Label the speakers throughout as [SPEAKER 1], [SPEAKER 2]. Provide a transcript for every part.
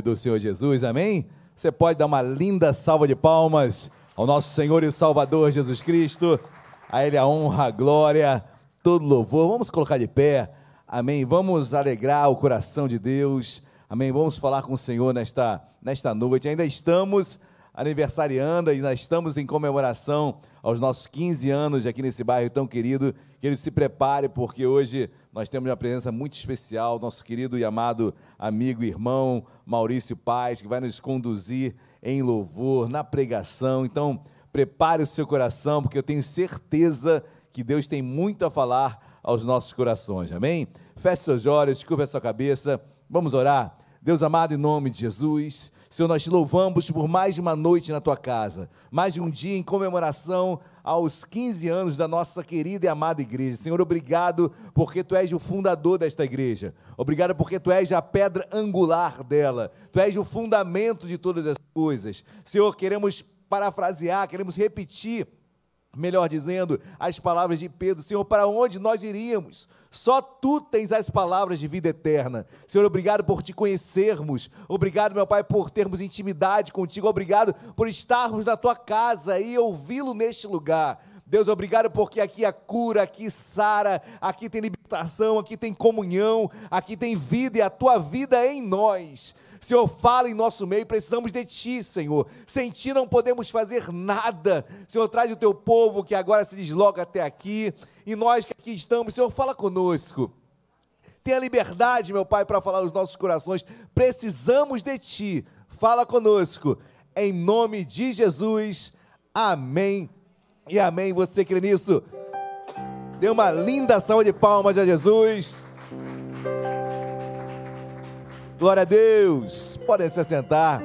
[SPEAKER 1] nome do Senhor Jesus, amém? Você pode dar uma linda salva de palmas ao nosso Senhor e Salvador Jesus Cristo, a Ele a honra, a glória, todo louvor. Vamos colocar de pé, amém? Vamos alegrar o coração de Deus, amém? Vamos falar com o Senhor nesta, nesta noite. Ainda estamos aniversariando e nós estamos em comemoração aos nossos 15 anos aqui nesse bairro tão querido. Que ele se prepare, porque hoje nós temos uma presença muito especial, nosso querido e amado amigo e irmão Maurício Paz, que vai nos conduzir em louvor, na pregação. Então, prepare o seu coração, porque eu tenho certeza que Deus tem muito a falar aos nossos corações. Amém? Feche seus olhos, curva a sua cabeça. Vamos orar. Deus amado, em nome de Jesus. Senhor, nós te louvamos por mais de uma noite na tua casa, mais de um dia em comemoração aos 15 anos da nossa querida e amada igreja. Senhor, obrigado porque tu és o fundador desta igreja. Obrigado porque tu és a pedra angular dela. Tu és o fundamento de todas as coisas. Senhor, queremos parafrasear, queremos repetir melhor dizendo, as palavras de Pedro: Senhor, para onde nós iríamos? Só tu tens as palavras de vida eterna. Senhor, obrigado por te conhecermos. Obrigado, meu Pai, por termos intimidade contigo. Obrigado por estarmos na tua casa e ouvi-lo neste lugar. Deus, obrigado porque aqui há cura, aqui sara, aqui tem libertação, aqui tem comunhão, aqui tem vida e a tua vida é em nós. Senhor, fala em nosso meio, precisamos de Ti, Senhor. Sem Ti não podemos fazer nada. Senhor, traz o Teu povo que agora se desloca até aqui, e nós que aqui estamos, Senhor, fala conosco. Tenha liberdade, meu Pai, para falar os nossos corações. Precisamos de Ti. Fala conosco. Em nome de Jesus. Amém e amém. Você crê nisso? Dê uma linda salva de palmas a Jesus. Glória a Deus. Podem se assentar.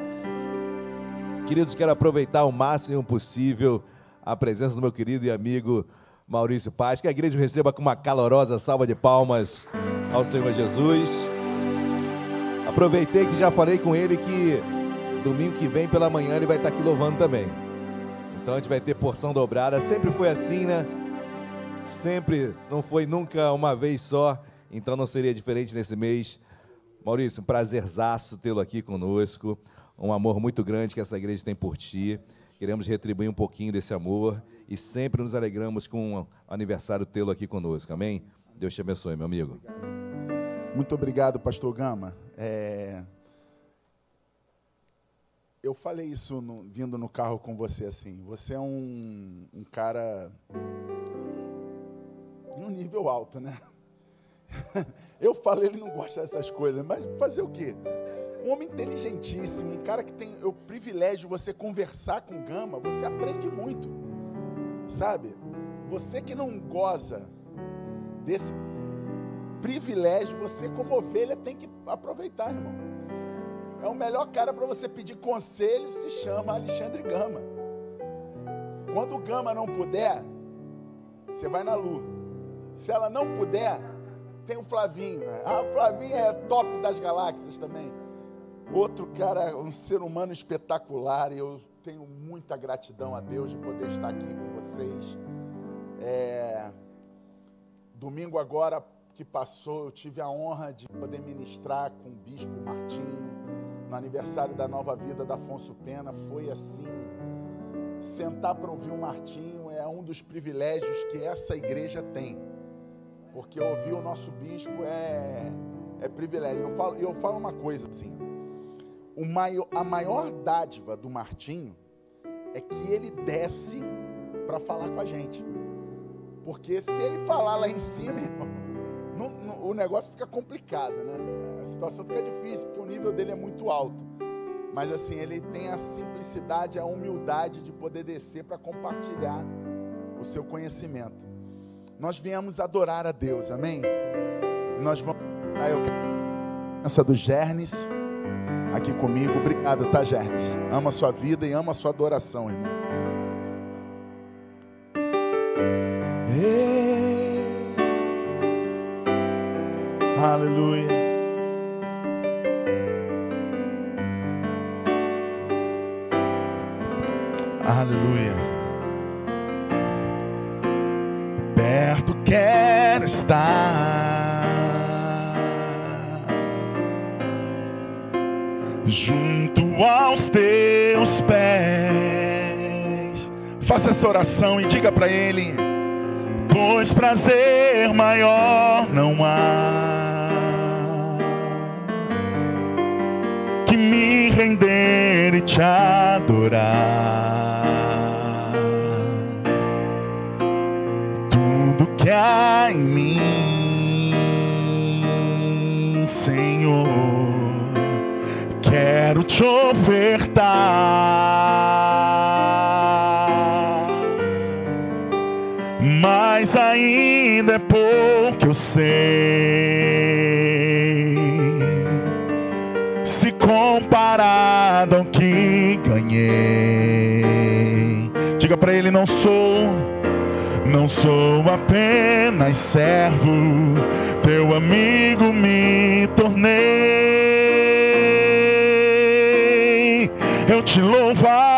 [SPEAKER 1] Queridos, quero aproveitar o máximo possível a presença do meu querido e amigo Maurício Paz. Que a igreja receba com uma calorosa salva de palmas ao Senhor Jesus. Aproveitei que já falei com ele que domingo que vem pela manhã ele vai estar aqui louvando também. Então a gente vai ter porção dobrada. Sempre foi assim, né? Sempre, não foi nunca uma vez só. Então não seria diferente nesse mês. Maurício, um prazerzaço tê-lo aqui conosco. Um amor muito grande que essa igreja tem por ti. Queremos retribuir um pouquinho desse amor e sempre nos alegramos com o aniversário tê-lo aqui conosco. Amém? Deus te abençoe, meu amigo.
[SPEAKER 2] Muito obrigado, pastor Gama. É... Eu falei isso no, vindo no carro com você assim. Você é um, um cara num nível alto, né? Eu falo, ele não gosta dessas coisas, mas fazer o quê? Um homem inteligentíssimo, um cara que tem o privilégio de você conversar com Gama, você aprende muito, sabe? Você que não goza desse privilégio, você como ovelha tem que aproveitar, irmão. É o melhor cara para você pedir conselho, se chama Alexandre Gama. Quando o Gama não puder, você vai na Lu. Se ela não puder, tem o Flavinho. Ah, o Flavinho é top das galáxias também. Outro cara, um ser humano espetacular. E eu tenho muita gratidão a Deus de poder estar aqui com vocês. É, domingo agora que passou, eu tive a honra de poder ministrar com o Bispo Martinho no aniversário da Nova Vida da Afonso Pena. Foi assim. Sentar para ouvir o Martinho é um dos privilégios que essa igreja tem porque ouvir o nosso bispo é, é privilégio. Eu falo, eu falo uma coisa assim: o maior, a maior dádiva do Martinho é que ele desce para falar com a gente. Porque se ele falar lá em cima, o negócio fica complicado, né? A situação fica difícil, porque o nível dele é muito alto. Mas assim, ele tem a simplicidade, a humildade de poder descer para compartilhar o seu conhecimento. Nós viemos adorar a Deus, amém? Nós vamos. Ah, eu quero do Gernes aqui comigo. Obrigado, tá, Gernes? Ama a sua vida e ama a sua adoração, irmão. Aleluia. Aleluia. Quero estar. junto aos teus pés. Faça essa oração e diga para Ele: Pois prazer maior não há que me render e te adorar. Em mim, Senhor quero te ofertar. Mas ainda é pouco eu sei. Se comparado ao que ganhei, diga para ele: não sou, não sou apenas servo, teu amigo me tornei. Eu te louvarei,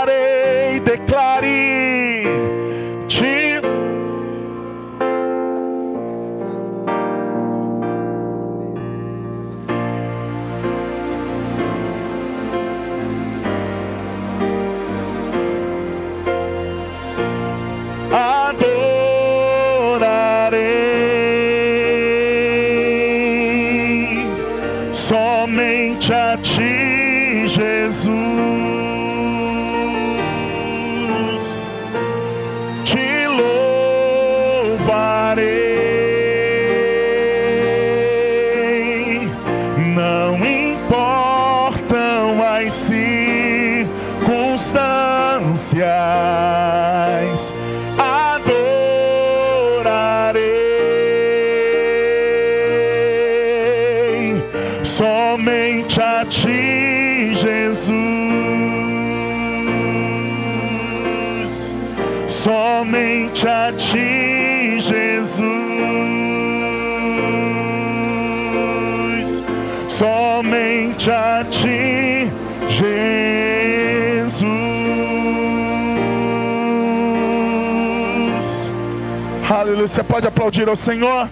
[SPEAKER 2] Você pode aplaudir ao Senhor?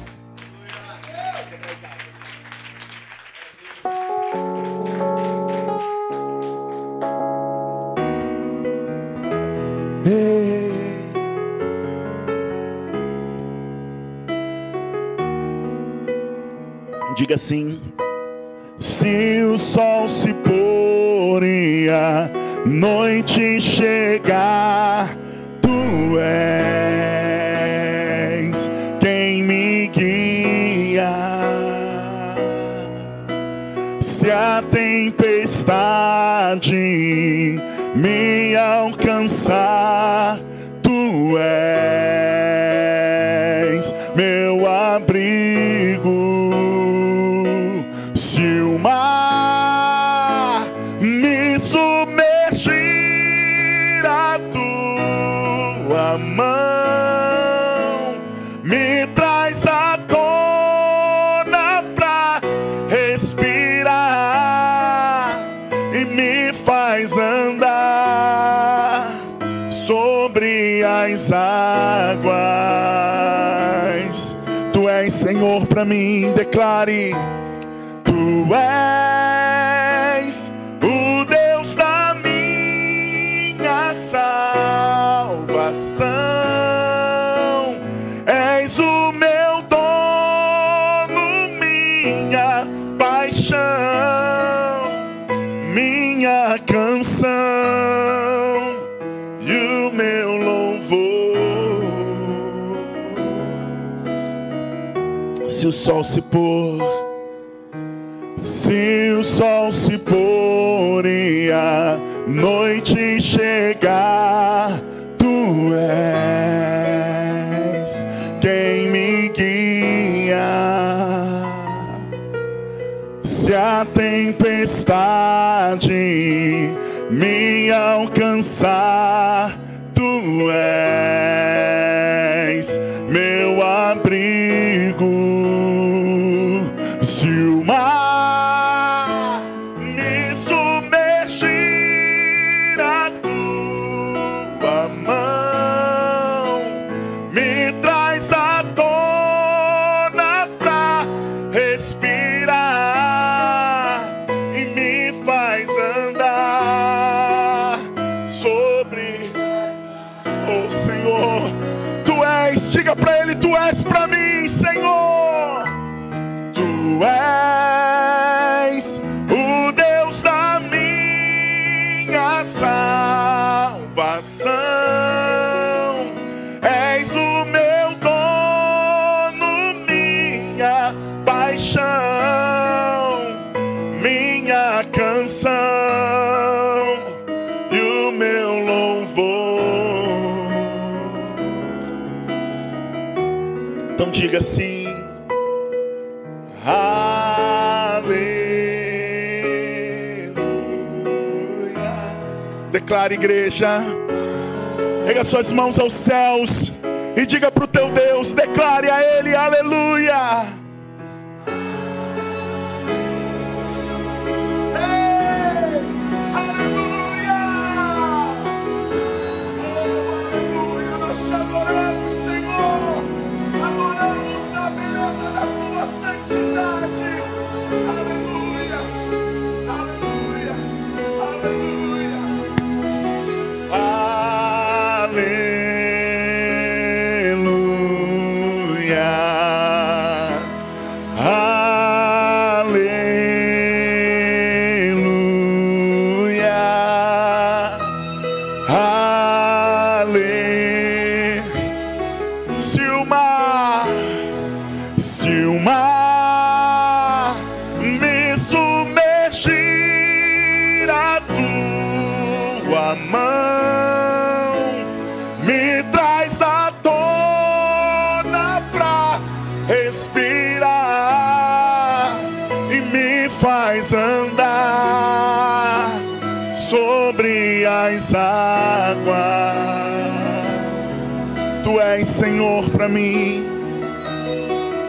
[SPEAKER 2] Diga assim: alcançar, as águas. Tu és Senhor para mim, declare. Tu és sol se pôr se o sol se pôr e a noite chegar, tu és quem me guia. Se a tempestade me alcançar, tu és diga assim. Aleluia. Declare, igreja. Pega suas mãos aos céus e diga para o teu Deus: declare a Ele, aleluia.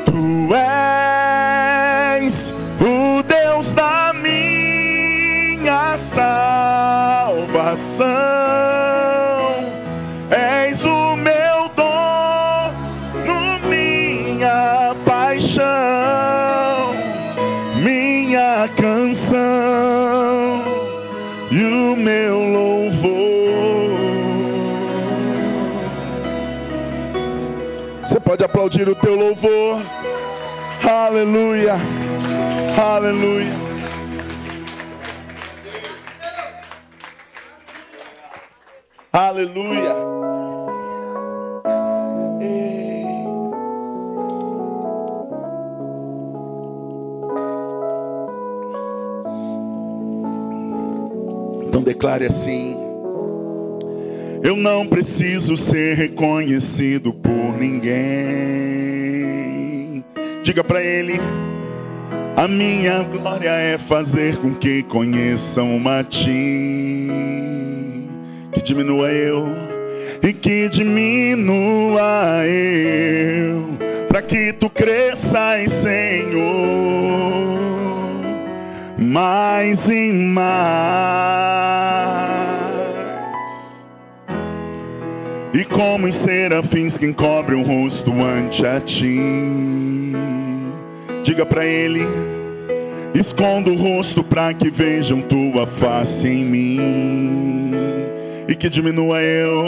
[SPEAKER 2] Tu és o Deus da minha salvação. Aplaudir o teu louvor. Aleluia. Aleluia. Aleluia. Então declare assim: Eu não preciso ser reconhecido por ninguém. Diga para ele: A minha glória é fazer com que conheçam a ti. Que diminua eu e que diminua eu, para que tu cresças, Senhor mais e mais. E como os serafins que encobrem o rosto ante a ti, diga para ele: esconda o rosto para que vejam tua face em mim, e que diminua eu,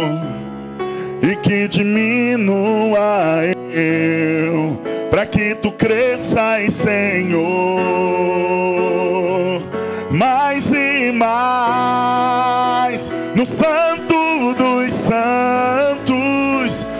[SPEAKER 2] e que diminua eu, para que tu cresças, Senhor, mais e mais no Santo dos Santos.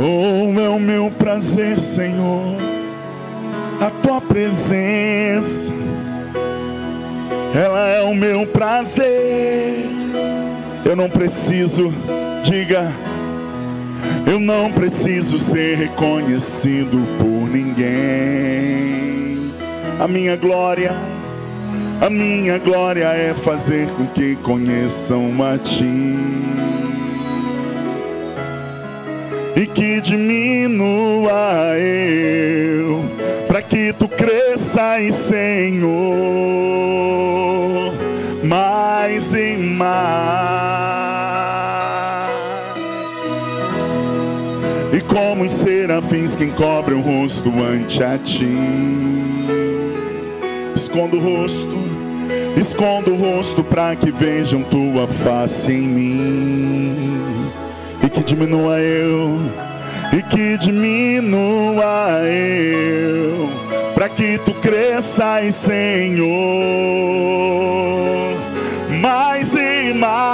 [SPEAKER 2] Oh, é o meu prazer, Senhor, a tua presença. Ela é o meu prazer. Eu não preciso, diga, eu não preciso ser reconhecido por ninguém. A minha glória, a minha glória é fazer com que conheçam a ti. E que diminua eu, para que tu cresças, Senhor, mais e mais. E como os serafins que encobrem o rosto ante a ti, escondo o rosto, escondo o rosto para que vejam tua face em mim e que diminua eu e que diminua eu, para que tu cresças, Senhor, mais e mais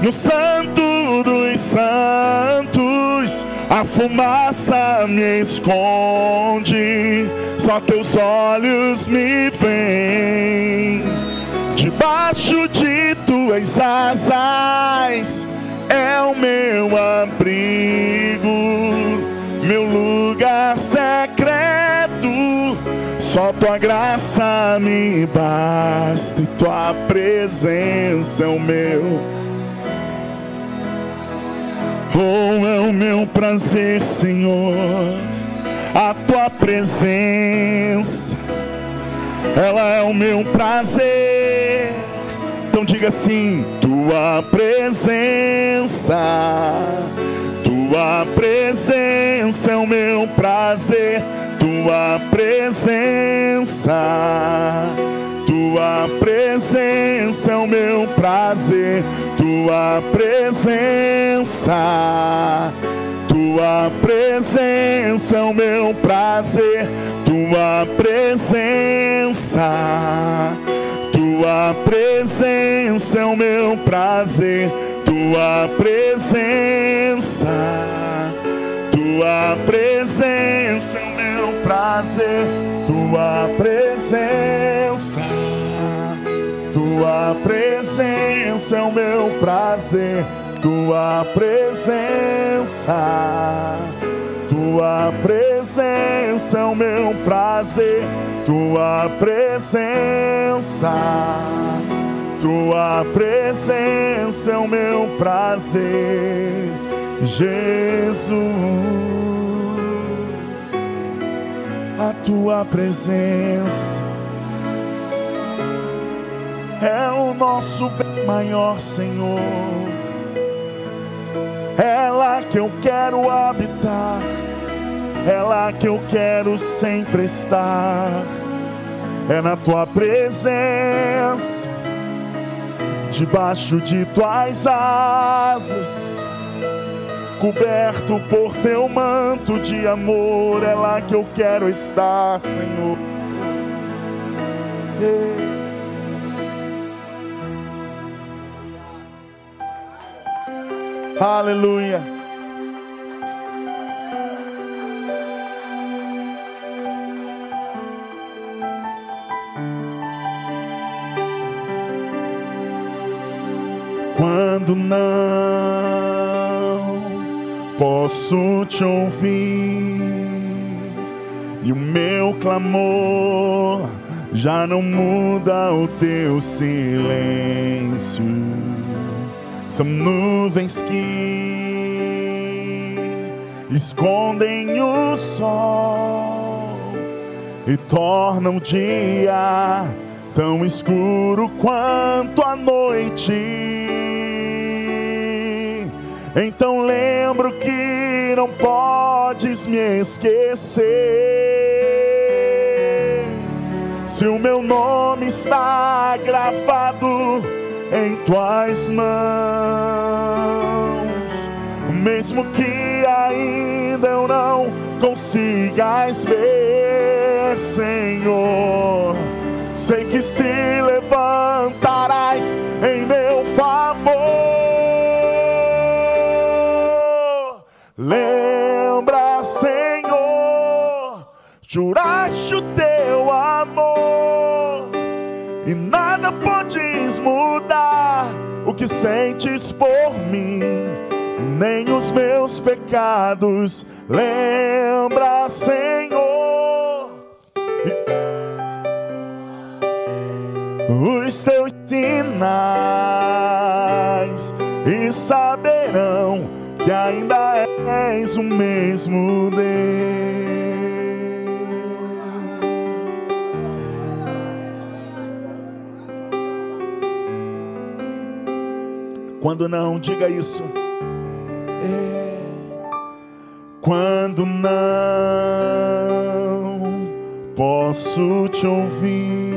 [SPEAKER 2] no Santo dos Santos. A fumaça me esconde, só teus olhos me veem. Debaixo de tuas asas é o meu abrigo, meu lugar secreto. Só tua graça me basta e tua presença é o meu. Oh, é o meu prazer, Senhor, a tua presença, ela é o meu prazer. Então diga assim: tua presença, tua presença é o meu prazer, tua presença, tua presença é o meu prazer, tua presença, tua presença é o meu prazer, tua presença tua presença é o meu prazer, tua presença, tua presença é o meu prazer, tua presença, tua presença é o meu prazer, tua presença, tua presença é o meu prazer tua presença, tua presença é o meu prazer, Jesus. A tua presença é o nosso bem maior, Senhor. Lá que eu quero habitar, é lá que eu quero sempre estar. É na tua presença, debaixo de tuas asas, coberto por teu manto de amor, é lá que eu quero estar, Senhor. Aleluia. Quando não posso te ouvir e o meu clamor já não muda o teu silêncio. São nuvens que escondem o sol e tornam o dia tão escuro quanto a noite. Então lembro que não podes me esquecer. Se o meu nome está gravado em tuas mãos, mesmo que ainda eu não consigas ver, Senhor, sei que se levantarás em meu juraste o teu amor e nada podes mudar o que sentes por mim, nem os meus pecados. Lembra, Senhor, os teus sinais e saberão que ainda és o mesmo Deus. Quando não, diga isso. É. Quando não posso te ouvir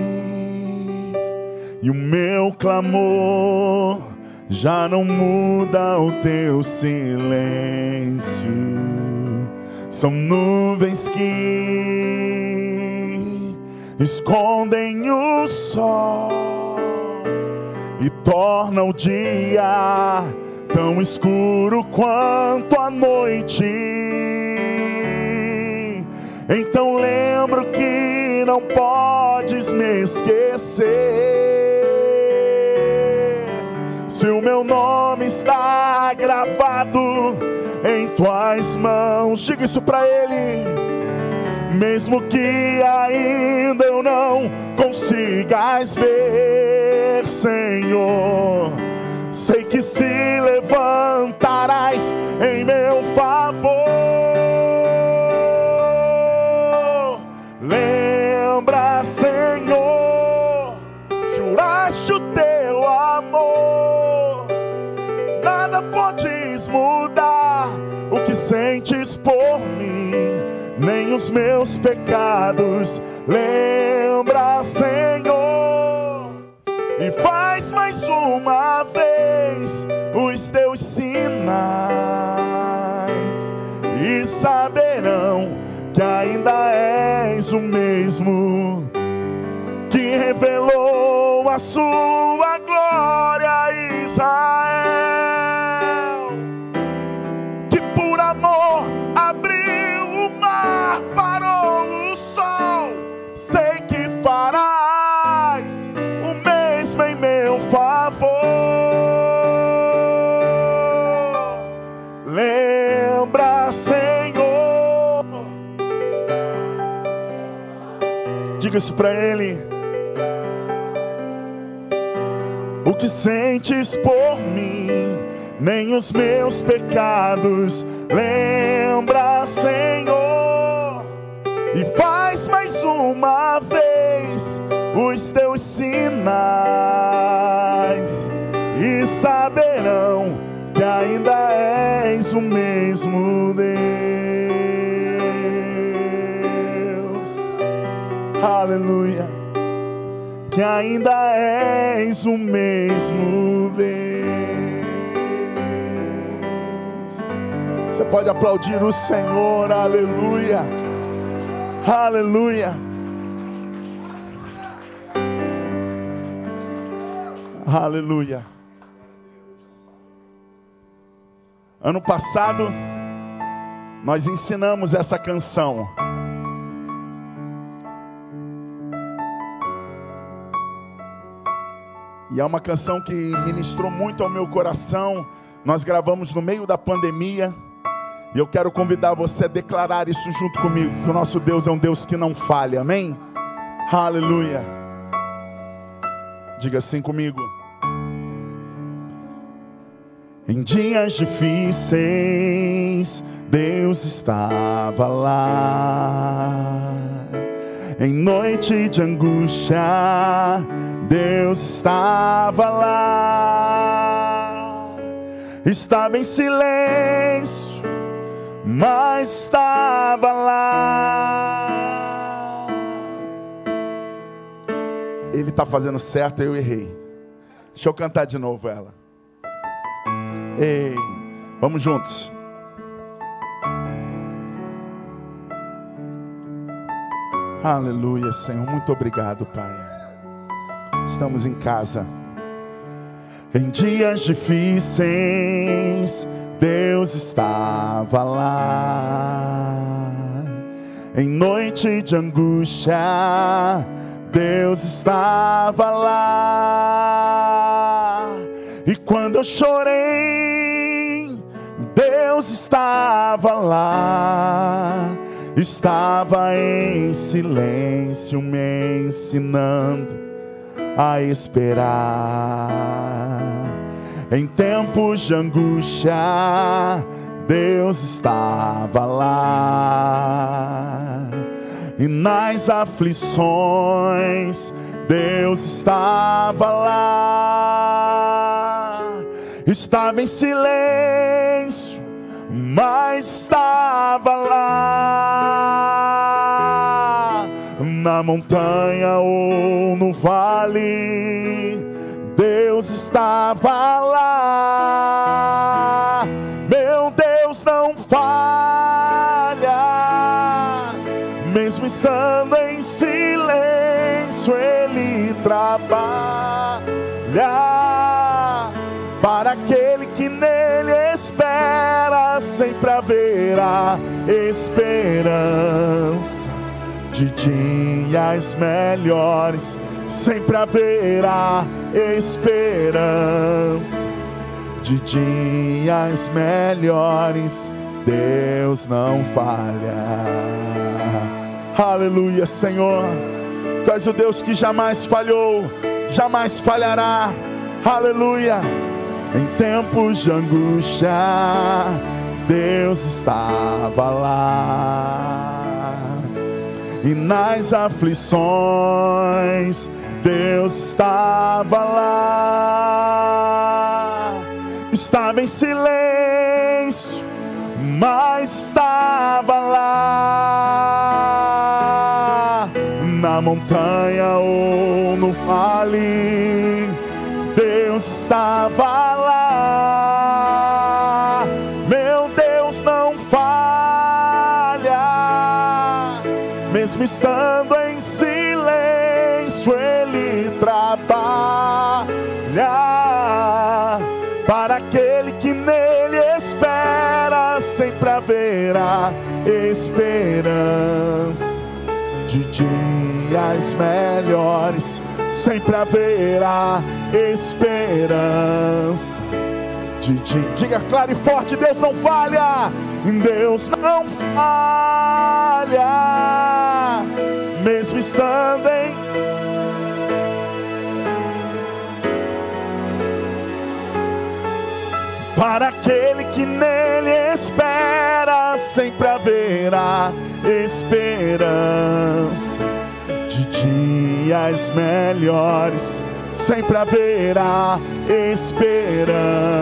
[SPEAKER 2] e o meu clamor já não muda o teu silêncio. São nuvens que escondem o sol e tornam o dia tão escuro quanto a noite. Então lembro que não podes me esquecer se o meu nome está gravado em tuas mãos, diga isso para ele. Mesmo que ainda eu não consigas ver, Senhor, sei que se levantarás em meu favor. Lembra, Senhor, juraste o teu amor. Nada podes mudar o que sentes por mim, nem os meus pecados. Lembra, Senhor, e faz mais uma vez os teus sinais, e saberão que ainda és o mesmo que revelou a sua glória a Israel. Diga isso para Ele. O que sentes por mim, nem os meus pecados, lembra, Senhor, e faz mais uma vez os teus sinais, e saberão que ainda és o mesmo Deus. Aleluia, que ainda és o mesmo Deus. Você pode aplaudir o Senhor, aleluia, aleluia. Aleluia. Ano passado, nós ensinamos essa canção. E é uma canção que ministrou muito ao meu coração. Nós gravamos no meio da pandemia. E eu quero convidar você a declarar isso junto comigo: que o nosso Deus é um Deus que não falha. Amém? Aleluia. Diga assim comigo. Em dias difíceis, Deus estava lá. Em noite de angústia, Deus estava lá, estava em silêncio, mas estava lá. Ele está fazendo certo, eu errei. Deixa eu cantar de novo ela. Ei, vamos juntos. Aleluia, Senhor. Muito obrigado, Pai estamos em casa. Em dias difíceis, Deus estava lá. Em noite de angústia, Deus estava lá. E quando eu chorei, Deus estava lá. Estava em silêncio me ensinando a esperar. Em tempos de angústia, Deus estava lá. E nas aflições, Deus estava lá. estava em silêncio, mas estava lá na montanha ou no vale. Deus estava lá, meu Deus não falha, mesmo estando em silêncio, Ele trabalha para aquele que nele espera, sempre haverá esperança de dias melhores, sempre haverá esperança de dias melhores. Deus não falha. Aleluia, Senhor. Tu és o Deus que jamais falhou, jamais falhará. Aleluia. Em tempos de angústia, Deus estava lá. E nas aflições, Deus estava lá. Estava em silêncio, mas estava lá. Na montanha ou no vale, Deus estava lá. Estando em silêncio, Ele trabalha para aquele que nele espera, sempre haverá esperança de dias melhores, sempre haverá esperança. Diga claro e forte: Deus não falha, Deus não falha, mesmo estando em para aquele que nele espera, sempre haverá esperança. De dias melhores, sempre haverá esperança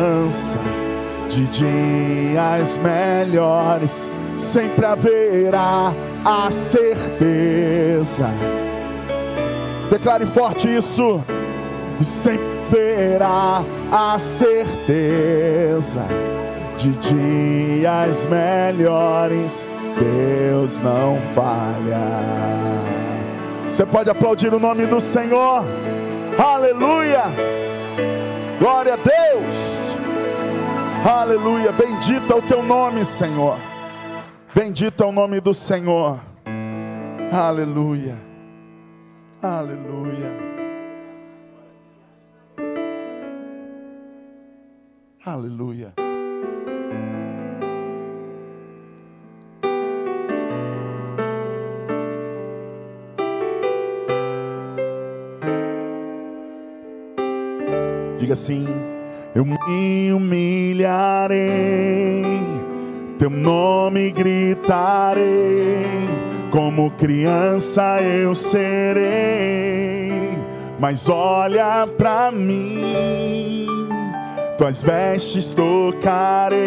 [SPEAKER 2] de dias melhores, sempre haverá a certeza. Declare forte isso, e sempre haverá a certeza de dias melhores. Deus não falha. Você pode aplaudir o nome do Senhor. Aleluia. Glória a Deus. Aleluia. Bendito é o teu nome, Senhor. Bendito é o nome do Senhor. Aleluia. Aleluia. Aleluia. Diga assim: Eu me humilharei, Teu nome gritarei, como criança eu serei. Mas olha pra mim tuas vestes tocarei,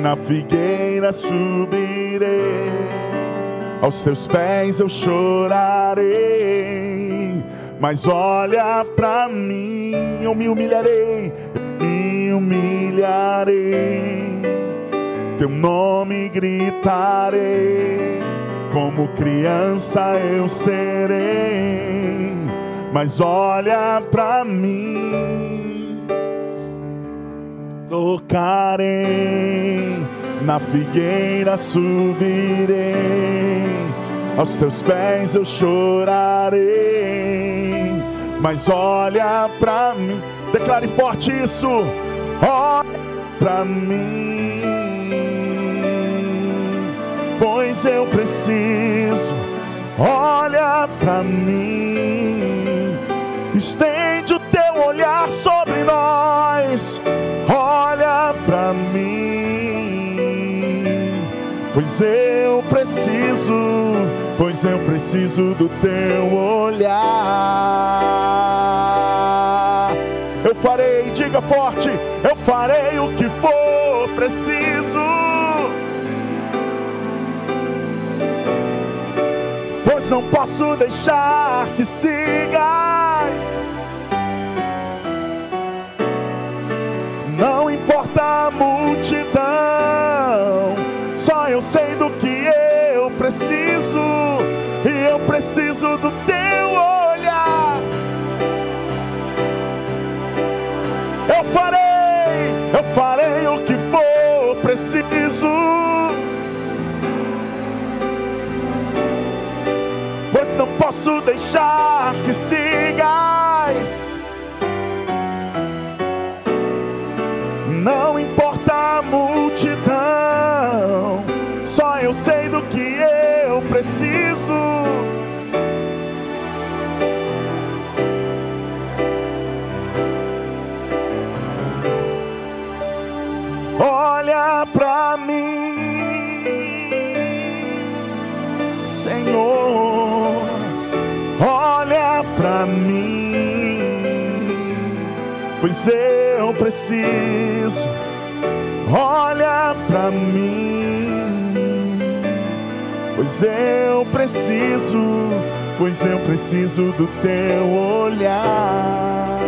[SPEAKER 2] na figueira subirei, aos teus pés eu chorarei. Mas olha pra mim, eu me humilharei, eu me humilharei, teu nome gritarei, como criança eu serei. Mas olha pra mim, tocarei, na figueira subirei, aos teus pés eu chorarei, mas olha pra mim, declare forte isso, olha pra mim, pois eu preciso, olha pra mim, estende o teu olhar sobre nós, olha pra mim, pois eu preciso, pois eu preciso do teu olhar. Eu farei diga forte: eu farei o que for preciso. Pois não posso deixar que sigas. Não importa a multidão, só eu sei do que eu preciso, e eu preciso do teu olhar. Eu farei, eu farei o que for preciso. Pois não posso deixar pois eu preciso, pois eu preciso do teu olhar.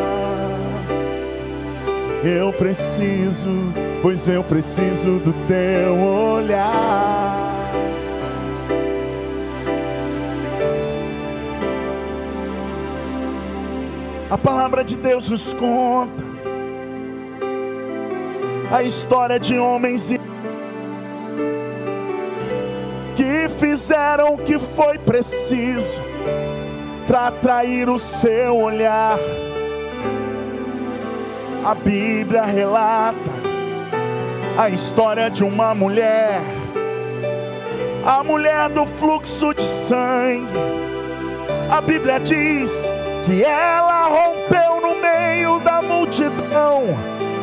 [SPEAKER 2] Eu preciso, pois eu preciso do teu olhar. A palavra de Deus nos conta a história de homens e- fizeram o que foi preciso para atrair o seu olhar. A Bíblia relata a história de uma mulher, a mulher do fluxo de sangue. A Bíblia diz que ela rompeu no meio da multidão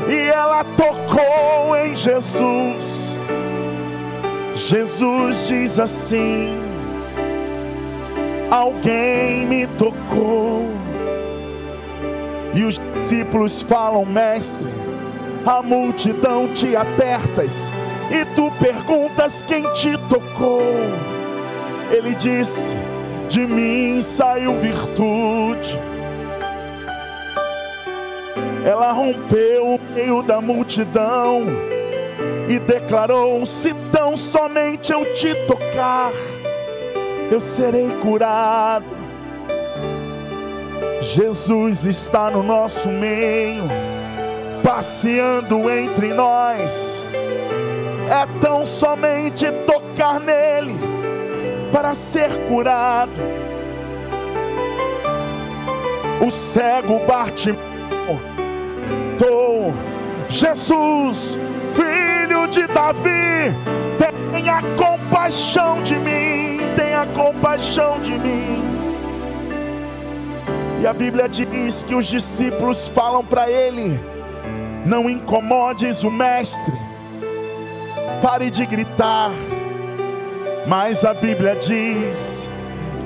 [SPEAKER 2] e ela tocou em Jesus. Jesus diz assim: Alguém me tocou. E os discípulos falam, mestre, a multidão te apertas e tu perguntas quem te tocou. Ele disse: De mim saiu virtude. Ela rompeu o meio da multidão e declarou: Se tão somente eu te tocar, eu serei curado. Jesus está no nosso meio, passeando entre nós. É tão somente tocar nele para ser curado. O cego Bartimeu, Jesus, filho de Davi, tenha compaixão de mim, tenha compaixão de mim. E a Bíblia diz que os discípulos falam para ele: Não incomodes o mestre, pare de gritar. Mas a Bíblia diz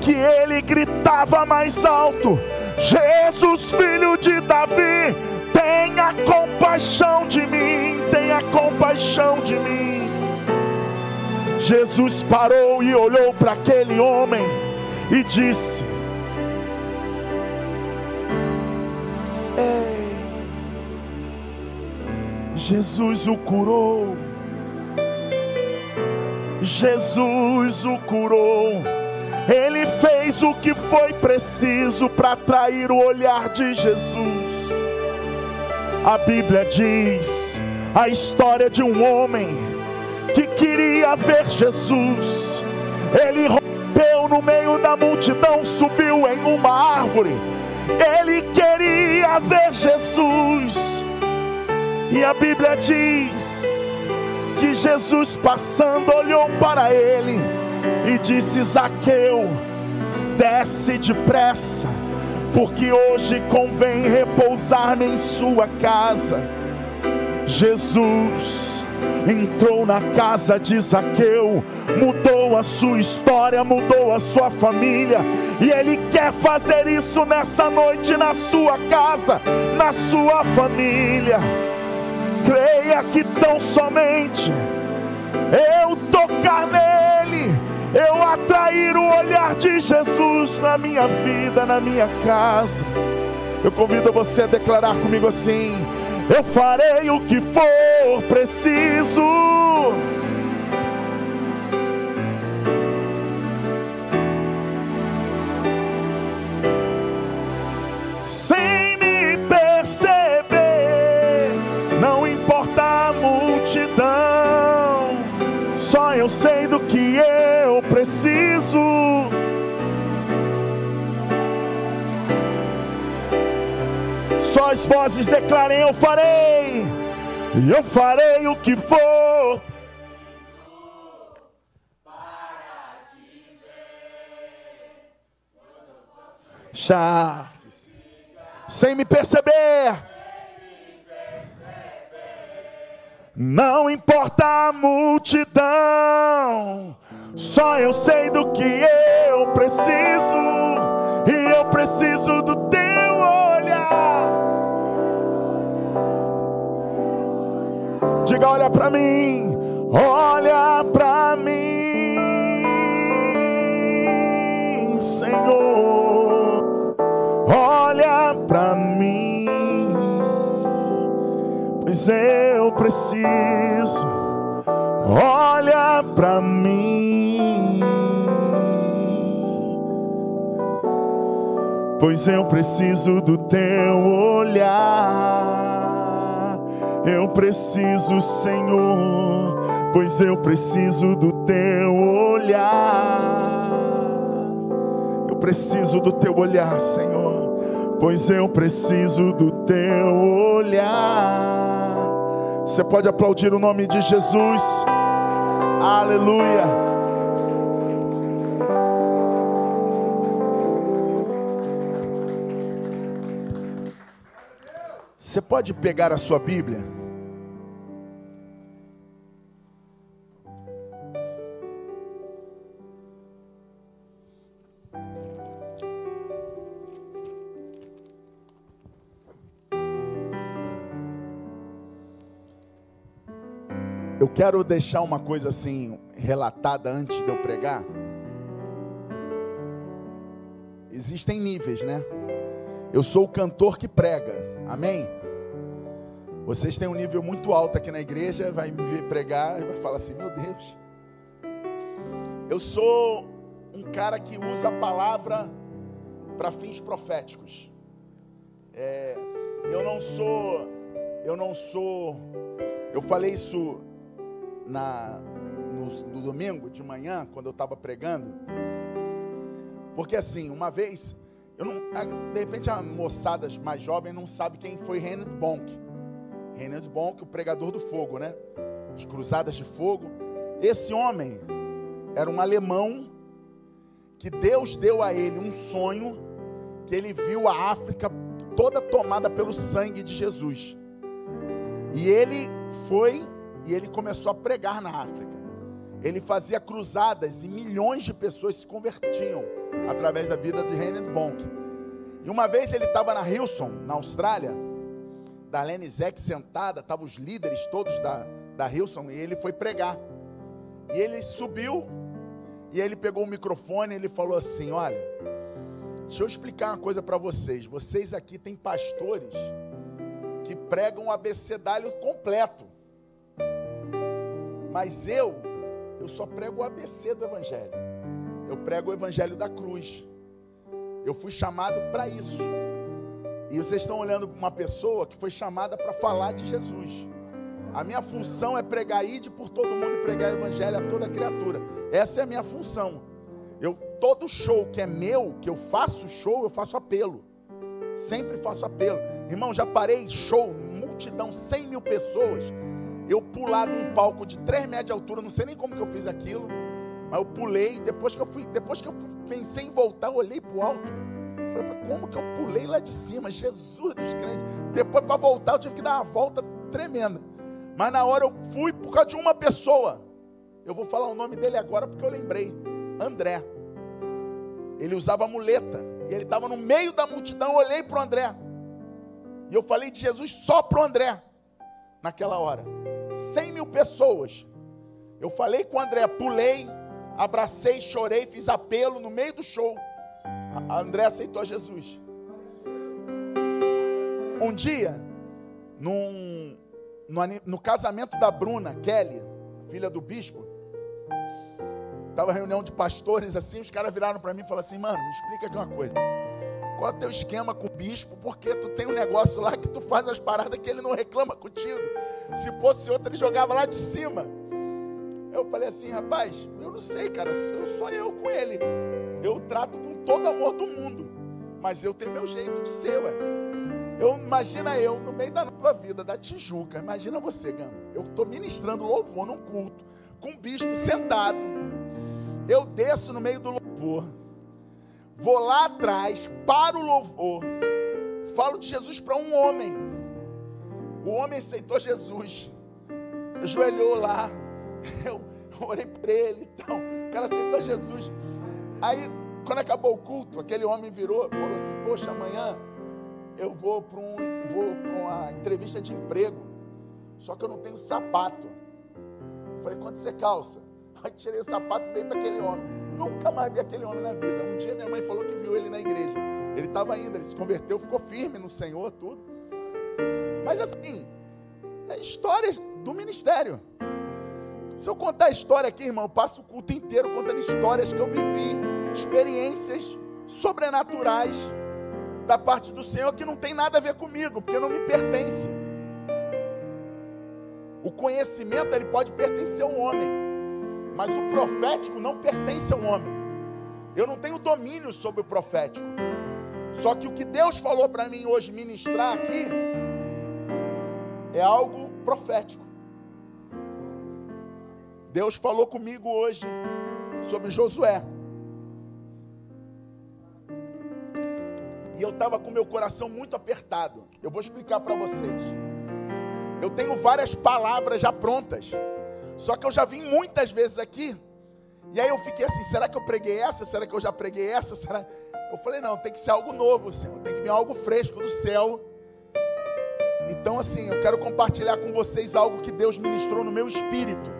[SPEAKER 2] que ele gritava mais alto: Jesus, filho de Davi, tenha compaixão de mim, tenha compaixão de mim. Jesus parou e olhou para aquele homem e disse: Ei, Jesus o curou. Jesus o curou. Ele fez o que foi preciso para atrair o olhar de Jesus. A Bíblia diz a história de um homem que queria ver Jesus. Ele rompeu no meio da multidão, subiu em uma árvore. Ele queria ver Jesus. E a Bíblia diz que Jesus passando olhou para ele e disse: Zaqueu, desce depressa, porque hoje convém repousar-me em sua casa. Jesus entrou na casa de Zaqueu, mudou a sua história, mudou a sua família, E Ele quer fazer isso nessa noite na sua casa, na sua família. Creia que tão somente eu tocar nele, eu atrair o olhar de Jesus na minha vida, na minha casa. Eu convido você a declarar comigo assim: Eu farei o que for preciso. Só as vozes declarem: Eu farei, eu farei o que for. Já, sem me perceber. Não importa a multidão, só eu sei do que eu preciso, e eu preciso Diga, olha para mim, olha para mim, Senhor, olha para mim, pois eu preciso, olha para mim, pois eu preciso do teu olhar. Eu preciso, Senhor, pois eu preciso do teu olhar. Eu preciso do teu olhar, Senhor, pois eu preciso do teu olhar. Você pode aplaudir o nome de Jesus. Aleluia. Você pode pegar a sua Bíblia? Eu quero deixar uma coisa assim relatada antes de eu pregar. Existem níveis, né? Eu sou o cantor que prega, amém? Vocês têm um nível muito alto aqui na igreja, vai me ver pregar e vai falar assim: meu Deus. Eu sou um cara que usa a palavra para fins proféticos. É, eu não sou, eu não sou, eu falei isso na, no, no domingo de manhã, quando eu estava pregando, porque assim, uma vez, eu não, de repente a moçada mais jovem não sabe quem foi Reinhard Bonk. Reinhard Bonk, o pregador do fogo, né? As cruzadas de fogo. Esse homem era um alemão que Deus deu a ele um sonho que ele viu a África toda tomada pelo sangue de Jesus. E ele foi e ele começou a pregar na África. Ele fazia cruzadas e milhões de pessoas se convertiam através da vida de Reinhard Bonk. E uma vez ele estava na Hilson, na Austrália, da Lene Zeck sentada, estavam os líderes todos da, da Hilson, e ele foi pregar. E ele subiu, e ele pegou o microfone e ele falou assim: Olha, deixa eu explicar uma coisa para vocês. Vocês aqui têm pastores que pregam o abecedário completo. Mas eu, eu só prego o ABC do Evangelho. Eu prego o Evangelho da cruz. Eu fui chamado para isso. E vocês estão olhando uma pessoa que foi chamada para falar de Jesus. A minha função é pregar ide por todo mundo e pregar o evangelho a toda criatura. Essa é a minha função. Eu todo show que é meu, que eu faço show, eu faço apelo. Sempre faço apelo. Irmão, já parei show, multidão, 100 mil pessoas. Eu pular num palco de 3 metros de altura, não sei nem como que eu fiz aquilo. Mas eu pulei, depois que eu fui, depois que eu pensei em voltar, eu olhei para o alto. Falei, como que eu pulei lá de cima? Jesus dos crentes. Depois para voltar eu tive que dar uma volta tremenda. Mas na hora eu fui por causa de uma pessoa. Eu vou falar o nome dele agora porque eu lembrei. André. Ele usava muleta. E ele estava no meio da multidão. Eu olhei para o André. E eu falei de Jesus só para o André. Naquela hora. 100 mil pessoas. Eu falei com o André, pulei, abracei, chorei, fiz apelo no meio do show. A André aceitou Jesus. Um dia, num, no, no casamento da Bruna Kelly, filha do bispo, estava reunião de pastores assim, os caras viraram para mim e falaram assim, mano, me explica aqui uma coisa. Qual é o teu esquema com o bispo? Porque tu tem um negócio lá que tu faz as paradas que ele não reclama contigo. Se fosse outro, ele jogava lá de cima. Eu falei assim, rapaz, eu não sei, cara, eu sou eu com ele. Eu trato com todo amor do mundo, mas eu tenho meu jeito de ser, ué. Eu imagina eu no meio da nova vida da Tijuca. Imagina você, Gama. Eu estou ministrando louvor num culto com o bispo sentado. Eu desço no meio do louvor. Vou lá atrás, para o louvor. Falo de Jesus para um homem. O homem aceitou Jesus. Ajoelhou lá. Eu orei para ele. Então, o cara aceitou Jesus. Aí, quando acabou o culto, aquele homem virou e falou assim: Poxa, amanhã eu vou para um, vou uma entrevista de emprego. Só que eu não tenho sapato. Eu falei: Quanto você calça? Aí tirei o sapato e dei para aquele homem. Nunca mais vi aquele homem na vida. Um dia minha mãe falou que viu ele na igreja. Ele estava indo, ele se converteu, ficou firme no Senhor, tudo. Mas assim, é histórias do ministério. Se eu contar a história aqui, irmão, eu passo o culto inteiro contando histórias que eu vivi, experiências sobrenaturais da parte do Senhor que não tem nada a ver comigo, porque não me pertence. O conhecimento ele pode pertencer a um homem, mas o profético não pertence a um homem. Eu não tenho domínio sobre o profético. Só que o que Deus falou para mim hoje ministrar aqui é algo profético. Deus falou comigo hoje sobre Josué. E eu estava com meu coração muito apertado. Eu vou explicar para vocês. Eu tenho várias palavras já prontas. Só que eu já vim muitas vezes aqui. E aí eu fiquei assim: será que eu preguei essa? Será que eu já preguei essa? Será? Eu falei: não, tem que ser algo novo, Senhor. Tem que vir algo fresco do céu. Então, assim, eu quero compartilhar com vocês algo que Deus ministrou no meu espírito.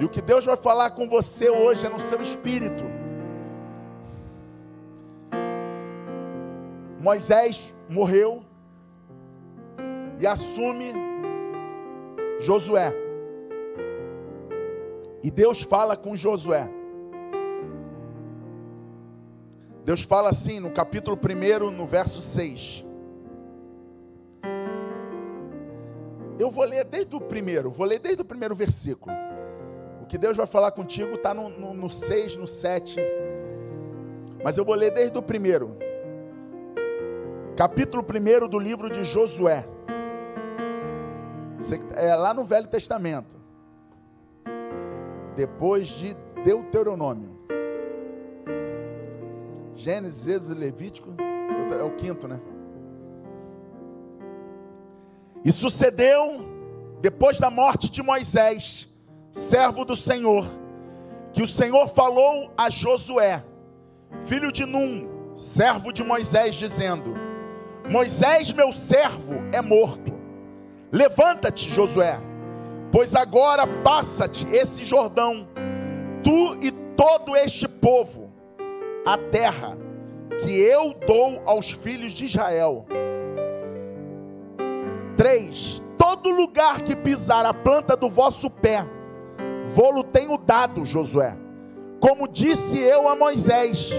[SPEAKER 2] E o que Deus vai falar com você hoje é no seu espírito. Moisés morreu e assume Josué. E Deus fala com Josué. Deus fala assim no capítulo 1, no verso 6. Eu vou ler desde o primeiro, vou ler desde o primeiro versículo que Deus vai falar contigo está no, no, no 6, no 7. Mas eu vou ler desde o primeiro. Capítulo 1 do livro de Josué. É lá no Velho Testamento. Depois de Deuteronômio. Gênesis, Êxodo, Levítico. É o quinto, né? E sucedeu, depois da morte de Moisés, servo do Senhor, que o Senhor falou a Josué, filho de Num, servo de Moisés, dizendo: Moisés, meu servo, é morto. Levanta-te, Josué, pois agora passa-te esse Jordão, tu e todo este povo, a terra que eu dou aos filhos de Israel. 3. Todo lugar que pisar a planta do vosso pé, Vou-lo tenho dado, Josué, como disse eu a Moisés,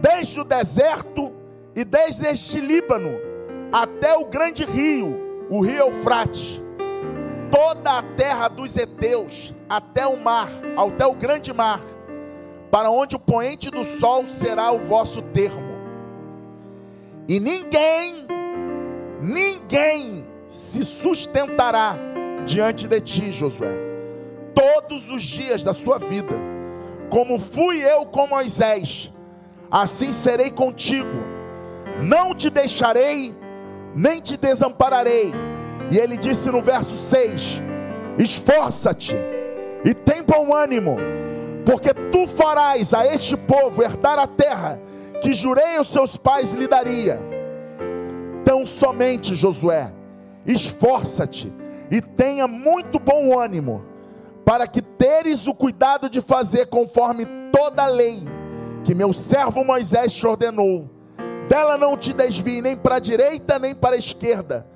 [SPEAKER 2] desde o deserto e desde este Líbano até o grande rio, o rio Eufrates, toda a terra dos heteus, até o mar, até o grande mar, para onde o poente do sol será o vosso termo. E ninguém, ninguém se sustentará diante de ti, Josué todos os dias da sua vida. Como fui eu com Moisés, assim serei contigo. Não te deixarei, nem te desampararei. E ele disse no verso 6: Esforça-te e tem bom ânimo, porque tu farás a este povo herdar a terra que jurei aos seus pais lhe daria. Então somente, Josué, esforça-te e tenha muito bom ânimo, para que teres o cuidado de fazer conforme toda a lei que meu servo Moisés te ordenou. Dela não te desvie nem para a direita nem para a esquerda,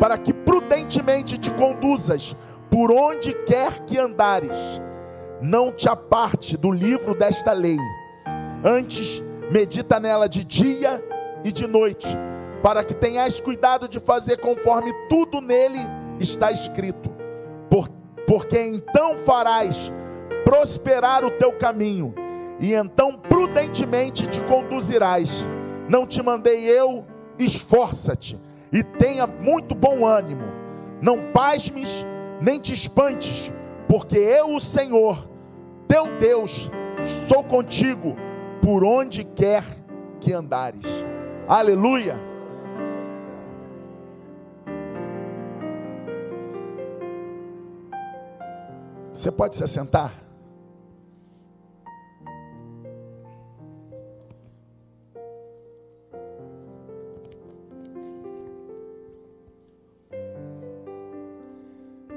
[SPEAKER 2] para que prudentemente te conduzas por onde quer que andares. Não te aparte do livro desta lei. Antes, medita nela de dia e de noite, para que tenhas cuidado de fazer conforme tudo nele está escrito. Por, porque então farás prosperar o teu caminho, e então prudentemente te conduzirás. Não te mandei eu, esforça-te e tenha muito bom ânimo. Não pasmes nem te espantes, porque eu, o Senhor, teu Deus, sou contigo por onde quer que andares. Aleluia. Você pode se assentar?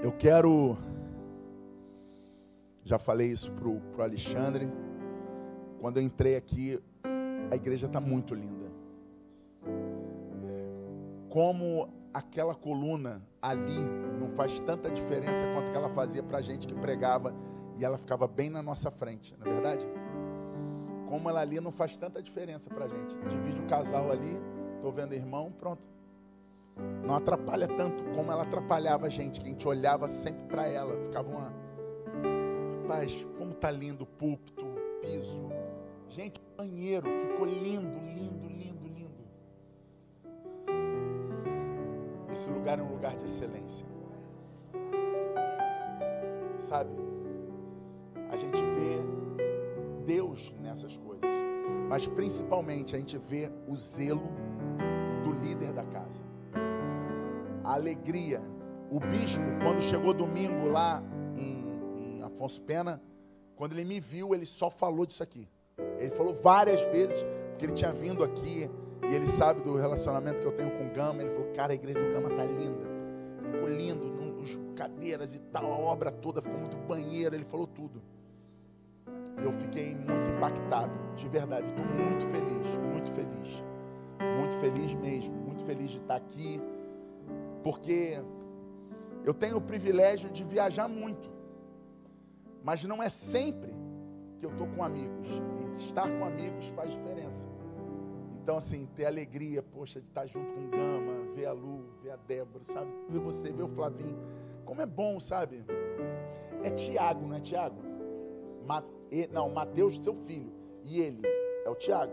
[SPEAKER 2] Eu quero. Já falei isso para o Alexandre. Quando eu entrei aqui, a igreja está muito linda. Como aquela coluna ali não faz tanta diferença quanto que ela fazia para a gente que pregava e ela ficava bem na nossa frente, não é verdade? Como ela ali não faz tanta diferença para a gente. Divide o casal ali, estou vendo irmão, pronto não atrapalha tanto como ela atrapalhava a gente, que a gente olhava sempre para ela, ficava uma. Rapaz, como tá lindo o púlpito, o piso. Gente, banheiro ficou lindo, lindo. Esse lugar é um lugar de excelência. Sabe? A gente vê Deus nessas coisas, mas principalmente a gente vê o zelo do líder da casa a alegria. O bispo, quando chegou domingo lá em, em Afonso Pena, quando ele me viu, ele só falou disso aqui. Ele falou várias vezes, porque ele tinha vindo aqui e ele sabe do relacionamento que eu tenho com o Gama. Ele falou: Cara, a igreja do Gama tá linda. Ficou lindo, os cadeiras e tal, a obra toda ficou muito banheira. Ele falou tudo. E eu fiquei muito impactado, de verdade. Estou muito feliz, muito feliz. Muito feliz mesmo, muito feliz de estar aqui porque eu tenho o privilégio de viajar muito, mas não é sempre que eu estou com amigos, e estar com amigos faz diferença. Então, assim, ter alegria, poxa, de estar junto com o Gama, ver a Lu, ver a Débora, sabe? Ver você, ver o Flavinho. Como é bom, sabe? É Tiago, não é Tiago? Não, Mateus, seu filho. E ele é o Tiago.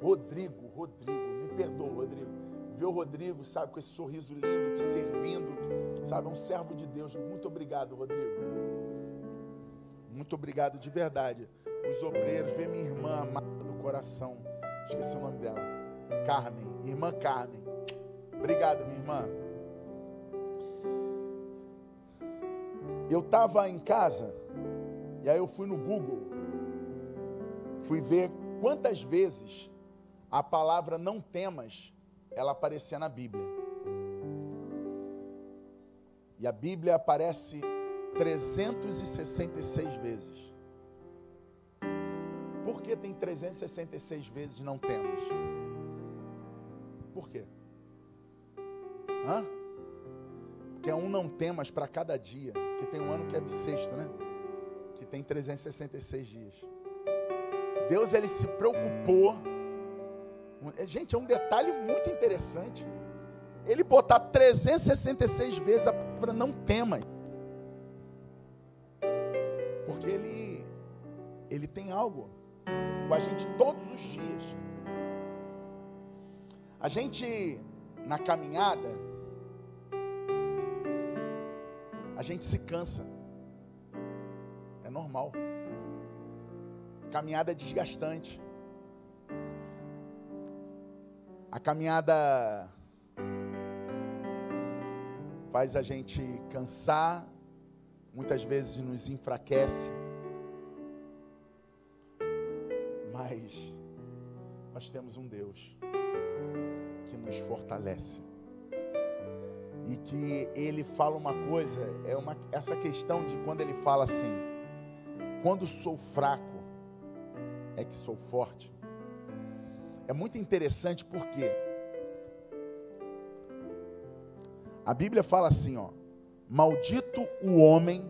[SPEAKER 2] Rodrigo, Rodrigo, me perdoa, Rodrigo ver o Rodrigo, sabe, com esse sorriso lindo, te servindo, sabe, é um servo de Deus. Muito obrigado, Rodrigo. Muito obrigado de verdade. Os obreiros, ver minha irmã amada do coração, esqueci o nome dela, Carmen, irmã Carmen. Obrigado, minha irmã. Eu estava em casa, e aí eu fui no Google, fui ver quantas vezes a palavra não temas ela aparecia na Bíblia. E a Bíblia aparece 366 vezes. Por que tem 366 vezes não temos? Por quê? Hã? Porque é um não temas para cada dia. Que tem um ano que é bissexto, né? Que tem 366 dias. Deus ele se preocupou é, gente, é um detalhe muito interessante. Ele botar 366 vezes a palavra não tema. Porque ele, ele tem algo com a gente todos os dias. A gente, na caminhada, a gente se cansa. É normal. Caminhada é desgastante. A caminhada faz a gente cansar, muitas vezes nos enfraquece. Nós temos um Deus que nos fortalece. E que ele fala uma coisa, é uma, essa questão de quando ele fala assim: quando sou fraco, é que sou forte. É muito interessante porque a Bíblia fala assim, ó: Maldito o homem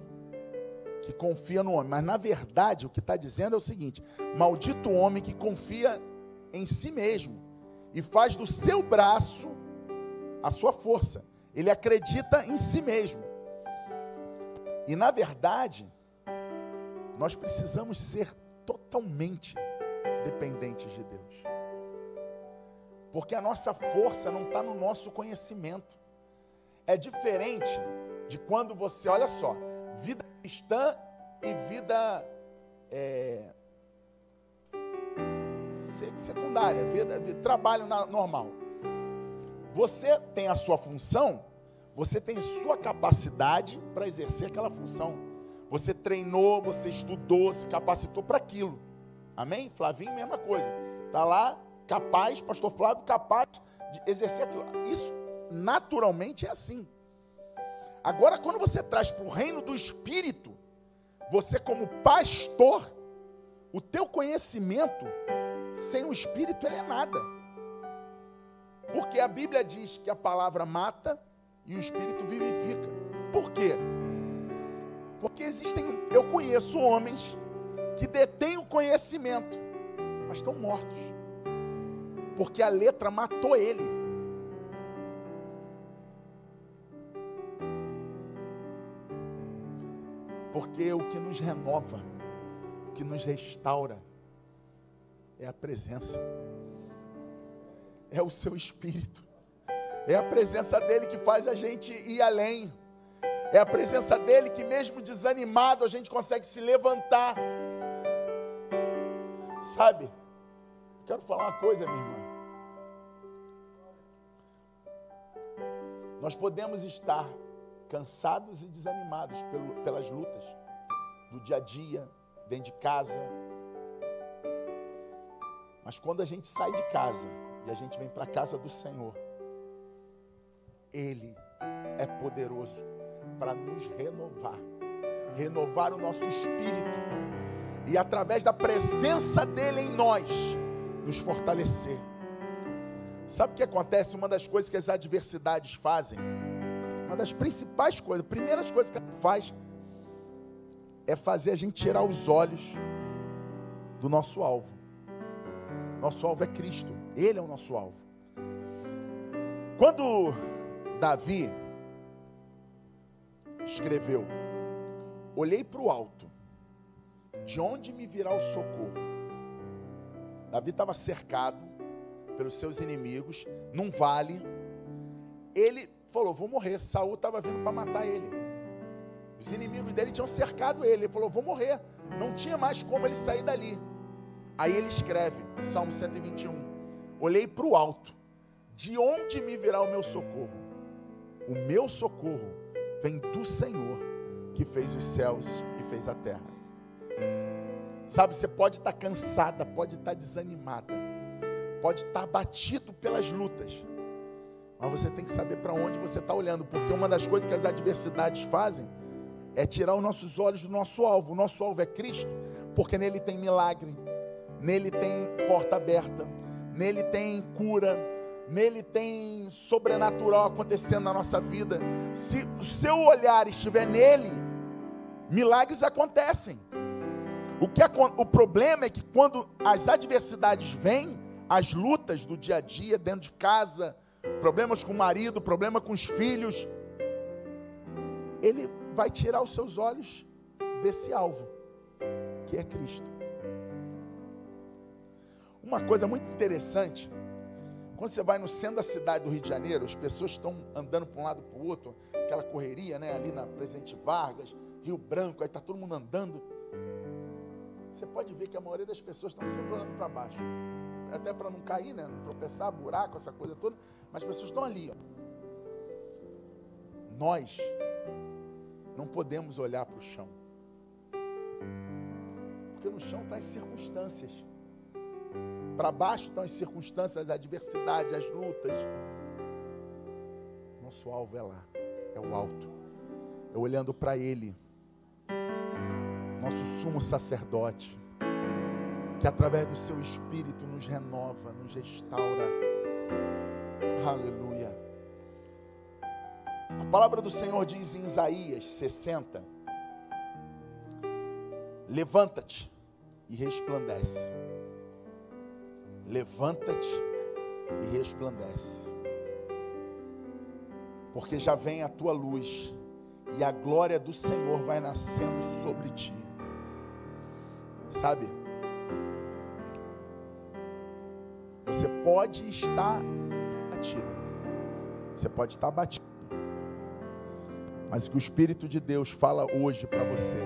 [SPEAKER 2] que confia no homem. Mas na verdade, o que está dizendo é o seguinte: Maldito o homem que confia em si mesmo e faz do seu braço a sua força. Ele acredita em si mesmo. E na verdade, nós precisamos ser totalmente dependentes de Deus. Porque a nossa força não está no nosso conhecimento. É diferente de quando você, olha só, vida cristã e vida é, secundária, vida, vida trabalho na, normal. Você tem a sua função, você tem sua capacidade para exercer aquela função. Você treinou, você estudou, se capacitou para aquilo. Amém? Flavinho, mesma coisa. Está lá, capaz, pastor Flávio, capaz de exercer aquilo. Isso naturalmente é assim. Agora, quando você traz para o reino do Espírito, você como pastor, o teu conhecimento sem o Espírito ele é nada. Porque a Bíblia diz que a palavra mata e o Espírito vivifica. Por quê? Porque existem, eu conheço homens que detêm o conhecimento, mas estão mortos. Porque a letra matou ele. Porque o que nos renova, o que nos restaura, é a presença, é o seu espírito, é a presença dele que faz a gente ir além, é a presença dele que, mesmo desanimado, a gente consegue se levantar. Sabe, quero falar uma coisa, minha irmã. Nós podemos estar cansados e desanimados pelo, pelas lutas do dia a dia, dentro de casa. Mas quando a gente sai de casa e a gente vem para a casa do Senhor, Ele é poderoso para nos renovar, renovar o nosso espírito e através da presença dele em nós, nos fortalecer. Sabe o que acontece? Uma das coisas que as adversidades fazem uma das principais coisas, primeiras coisas que faz é fazer a gente tirar os olhos do nosso alvo. Nosso alvo é Cristo, Ele é o nosso alvo. Quando Davi escreveu: Olhei para o alto, de onde me virá o socorro? Davi estava cercado pelos seus inimigos, num vale. Ele falou: Vou morrer. Saul estava vindo para matar ele. Os inimigos dele tinham cercado ele. Ele falou: Vou morrer. Não tinha mais como ele sair dali. Aí ele escreve, Salmo 121. Olhei para o alto. De onde me virá o meu socorro? O meu socorro vem do Senhor, que fez os céus e fez a terra. Sabe, você pode estar cansada, pode estar desanimada, pode estar abatido pelas lutas mas você tem que saber para onde você está olhando, porque uma das coisas que as adversidades fazem é tirar os nossos olhos do nosso alvo. O nosso alvo é Cristo, porque nele tem milagre, nele tem porta aberta, nele tem cura, nele tem sobrenatural acontecendo na nossa vida. Se o seu olhar estiver nele, milagres acontecem. O, que é, o problema é que quando as adversidades vêm, as lutas do dia a dia, dentro de casa, problemas com o marido, problema com os filhos, ele vai tirar os seus olhos desse alvo, que é Cristo. Uma coisa muito interessante, quando você vai no centro da cidade do Rio de Janeiro, as pessoas estão andando para um lado para o outro, aquela correria, né, ali na Presidente Vargas, Rio Branco, aí está todo mundo andando. Você pode ver que a maioria das pessoas estão sempre olhando para baixo, até para não cair, né, não tropeçar, buraco, essa coisa toda. Mas as pessoas estão ali. Ó. Nós não podemos olhar para o chão. Porque no chão estão tá as circunstâncias. Para baixo estão as circunstâncias, as adversidades, as lutas. Nosso alvo é lá, é o alto. É olhando para Ele, nosso sumo sacerdote, que através do Seu Espírito nos renova, nos restaura. Aleluia. A palavra do Senhor diz em Isaías 60: Levanta-te e resplandece. Levanta-te e resplandece. Porque já vem a tua luz e a glória do Senhor vai nascendo sobre ti. Sabe? Você pode estar batida. Você pode estar batido. Mas o que o Espírito de Deus fala hoje para você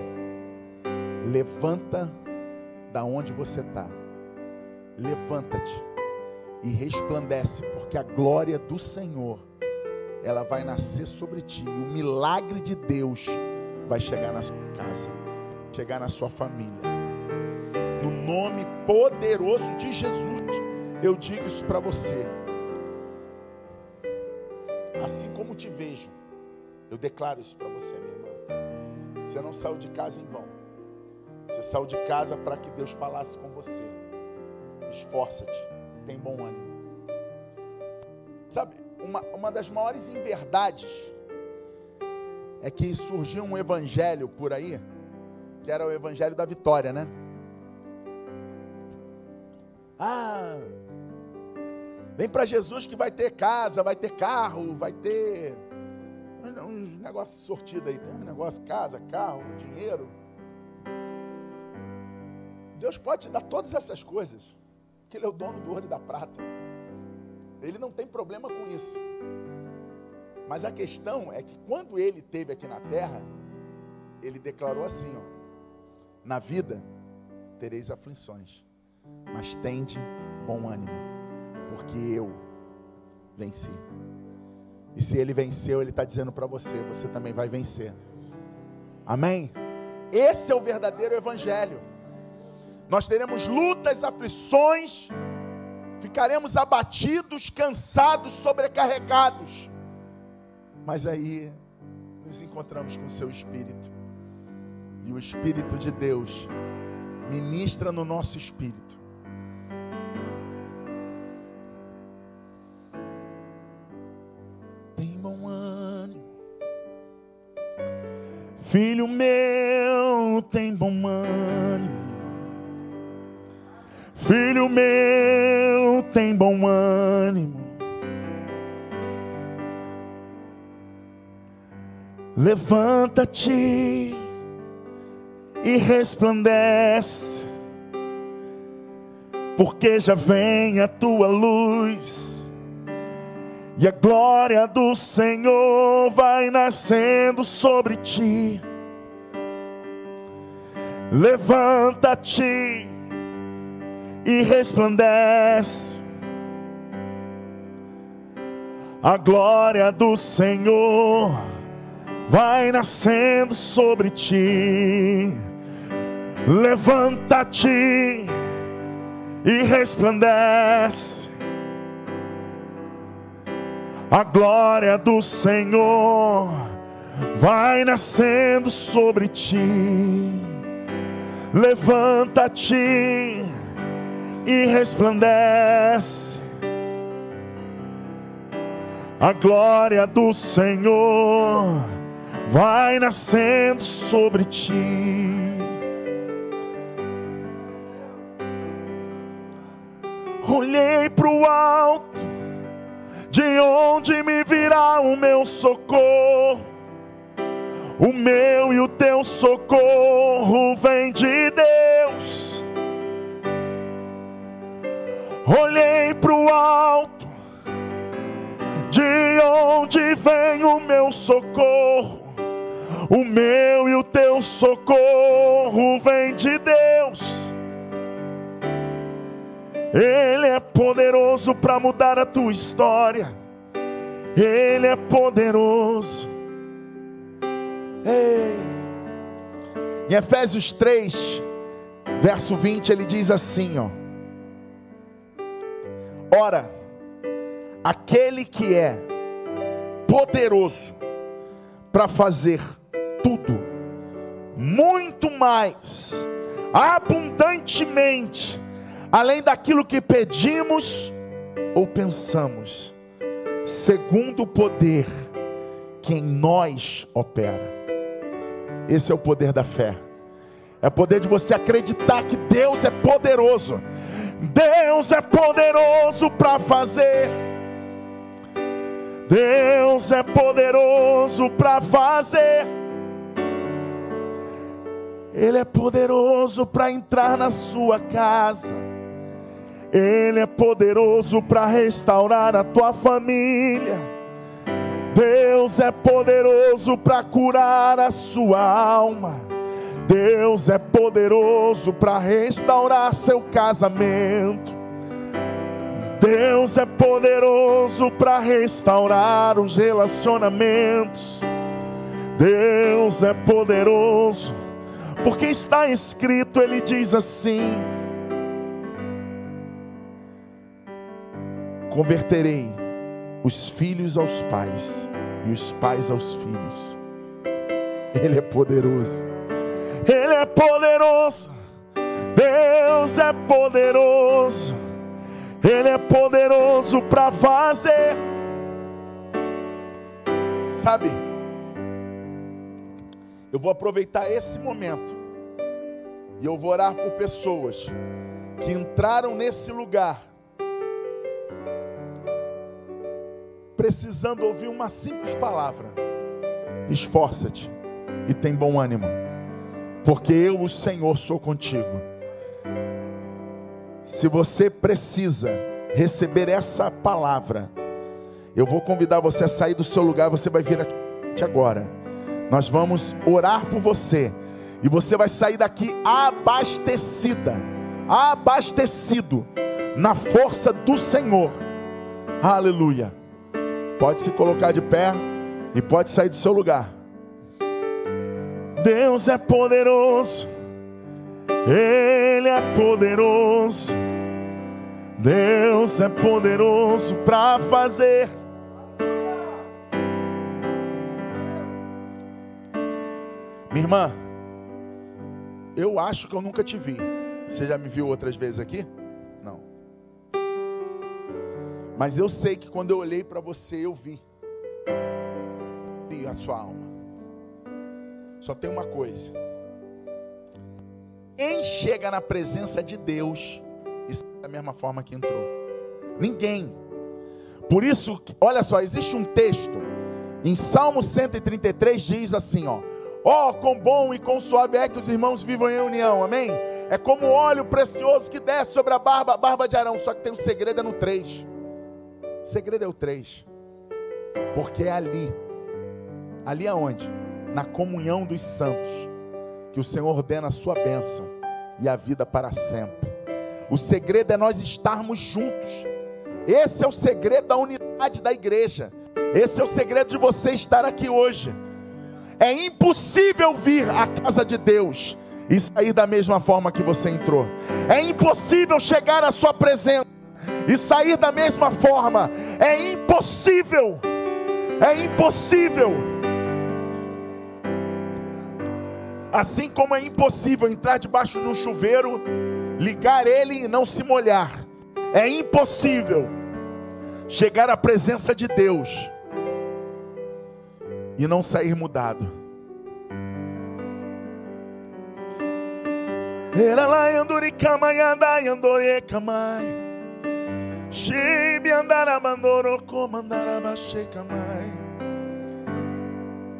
[SPEAKER 2] Levanta da onde você está. Levanta-te e resplandece, porque a glória do Senhor ela vai nascer sobre ti. O milagre de Deus vai chegar na sua casa, chegar na sua família. No nome poderoso de Jesus, eu digo isso para você. Assim como te vejo, eu declaro isso para você, minha irmã. Você não saiu de casa em vão. Você saiu de casa para que Deus falasse com você. Esforça-te, tem bom ânimo. Sabe, uma, uma das maiores inverdades é que surgiu um evangelho por aí, que era o evangelho da vitória, né? Ah, vem para Jesus que vai ter casa, vai ter carro, vai ter um negócio sortido aí, tem um negócio casa, carro, dinheiro. Deus pode te dar todas essas coisas, porque Ele é o dono do ouro e da prata. Ele não tem problema com isso. Mas a questão é que quando ele esteve aqui na terra, ele declarou assim: ó, na vida tereis aflições, mas tende bom ânimo, porque eu venci. E se ele venceu, ele está dizendo para você: você também vai vencer. Amém? Esse é o verdadeiro evangelho. Nós teremos lutas, aflições, ficaremos abatidos, cansados, sobrecarregados. Mas aí nos encontramos com o seu Espírito. E o Espírito de Deus ministra no nosso espírito. Tem bom ânimo. Filho meu, tem bom ânimo. Filho meu, tem bom ânimo. Levanta-te e resplandece, porque já vem a tua luz, e a glória do Senhor vai nascendo sobre ti. Levanta-te e resplandece. A glória do Senhor vai nascendo sobre ti. Levanta-te e resplandece. A glória do Senhor vai nascendo sobre ti. Levanta-te e resplandece. A glória do Senhor vai nascendo sobre ti. Olhei para o alto, de onde me virá o meu socorro. O meu e o teu socorro vem de Deus Olhei para o alto, de onde vem o meu socorro. O meu e o teu socorro vem de Deus. Ele é poderoso para mudar a tua história. Ele é poderoso. Ei. Em Efésios 3, verso 20, ele diz assim, ó: Ora, aquele que é poderoso para fazer tudo, muito mais, abundantemente, além daquilo que pedimos ou pensamos, segundo o poder que em nós opera. Esse é o poder da fé. É o poder de você acreditar que Deus é poderoso. Deus é poderoso para fazer. Deus é poderoso para fazer. Ele é poderoso para entrar na sua casa. Ele é poderoso para restaurar a tua família. Deus é poderoso para curar a sua alma. Deus é poderoso para restaurar seu casamento. Deus é poderoso para restaurar os relacionamentos. Deus é poderoso, porque está escrito, ele diz assim: Converterei os filhos aos pais e os pais aos filhos. Ele é poderoso. Ele é poderoso. Deus é poderoso. Ele é poderoso para fazer. Sabe? Eu vou aproveitar esse momento e eu vou orar por pessoas que entraram nesse lugar precisando ouvir uma simples palavra: esforça-te e tem bom ânimo, porque eu, o Senhor, sou contigo. Se você precisa receber essa palavra, eu vou convidar você a sair do seu lugar, você vai vir aqui agora. Nós vamos orar por você. E você vai sair daqui abastecida, abastecido na força do Senhor. Aleluia. Pode se colocar de pé e pode sair do seu lugar. Deus é poderoso. Ele é poderoso. Deus é poderoso para fazer. Minha irmã, eu acho que eu nunca te vi. Você já me viu outras vezes aqui? Não. Mas eu sei que quando eu olhei para você, eu vi. Vi a sua alma. Só tem uma coisa. Quem chega na presença de Deus, isso é da mesma forma que entrou. Ninguém. Por isso, olha só, existe um texto em Salmo 133 diz assim, ó: Ó, oh, quão bom e quão suave é que os irmãos vivam em união, amém? É como óleo precioso que desce sobre a barba, a barba de Arão, só que tem um segredo é no 3. O segredo é o 3. Porque é ali. Ali aonde? Na comunhão dos santos. Que o Senhor ordena a sua bênção e a vida para sempre. O segredo é nós estarmos juntos. Esse é o segredo da unidade da igreja. Esse é o segredo de você estar aqui hoje. É impossível vir à casa de Deus e sair da mesma forma que você entrou. É impossível chegar à sua presença e sair da mesma forma. É impossível. É impossível. Assim como é impossível entrar debaixo de um chuveiro, ligar ele e não se molhar. É impossível chegar à presença de Deus e não sair mudado. Era lá.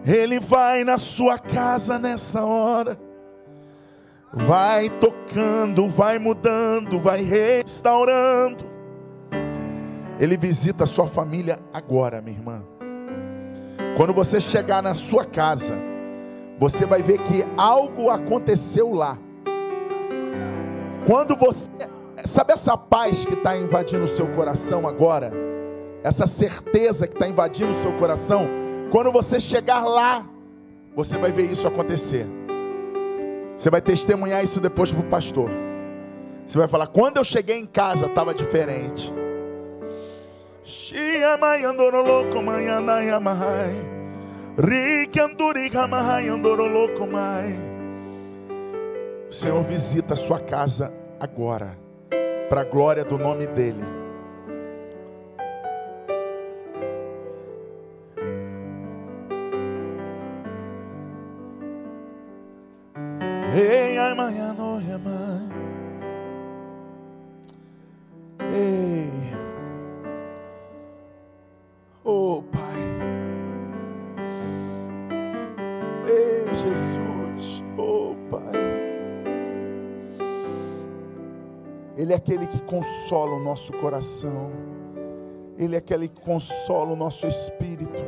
[SPEAKER 2] Ele vai na sua casa nessa hora. Vai tocando, vai mudando, vai restaurando. Ele visita a sua família agora, minha irmã. Quando você chegar na sua casa, você vai ver que algo aconteceu lá. Quando você, sabe essa paz que está invadindo o seu coração agora? Essa certeza que está invadindo o seu coração? Quando você chegar lá, você vai ver isso acontecer. Você vai testemunhar isso depois para o pastor. Você vai falar: quando eu cheguei em casa estava diferente. O Senhor visita a sua casa agora, para a glória do nome dEle. Ei, mãe, noia, mãe. Ei. Oh, Pai. Ei, Jesus. Oh, Pai. Ele é aquele que consola o nosso coração. Ele é aquele que consola o nosso espírito.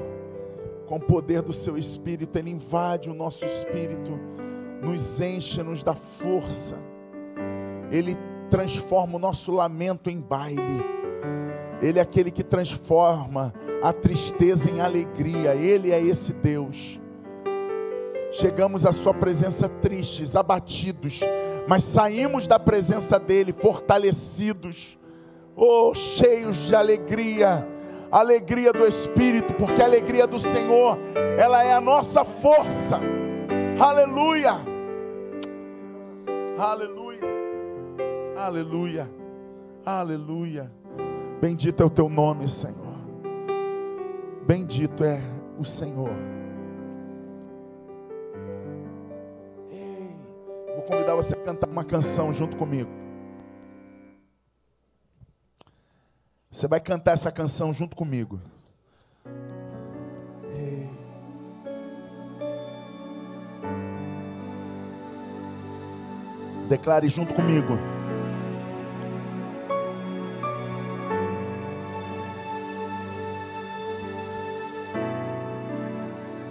[SPEAKER 2] Com o poder do seu espírito, ele invade o nosso espírito nos enche, nos dá força. Ele transforma o nosso lamento em baile. Ele é aquele que transforma a tristeza em alegria. Ele é esse Deus. Chegamos à Sua presença tristes, abatidos, mas saímos da presença dEle fortalecidos, oh, cheios de alegria, alegria do Espírito, porque a alegria do Senhor, ela é a nossa força. Aleluia. Aleluia. Aleluia. Aleluia. Bendito é o teu nome, Senhor. Bendito é o Senhor. Ei, vou convidar você a cantar uma canção junto comigo. Você vai cantar essa canção junto comigo. Declare junto comigo.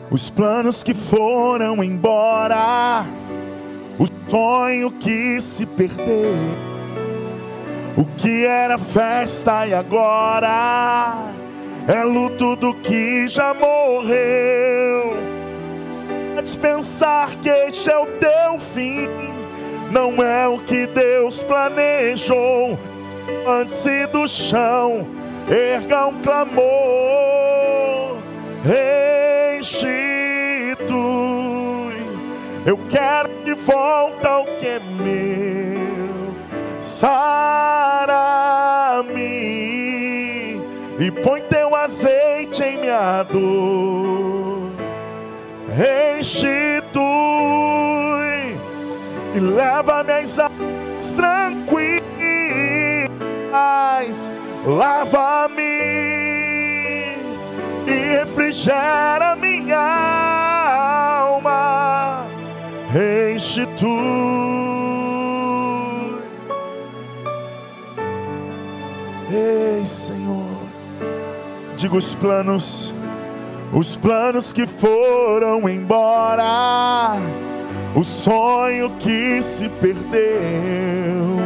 [SPEAKER 2] Os planos que foram embora, o sonho que se perdeu, o que era festa e agora é luto do que já morreu. Pode pensar que este é o teu fim não é o que Deus planejou. Antes do chão, erga um clamor, restitui. Eu quero de volta o que é meu, sara-me e põe teu azeite em minha dor, restitui leva-me às águas tranquilas, lava-me e refrigera minha alma, restitui. Ei, Senhor, diga os planos, os planos que foram embora o sonho que se perdeu,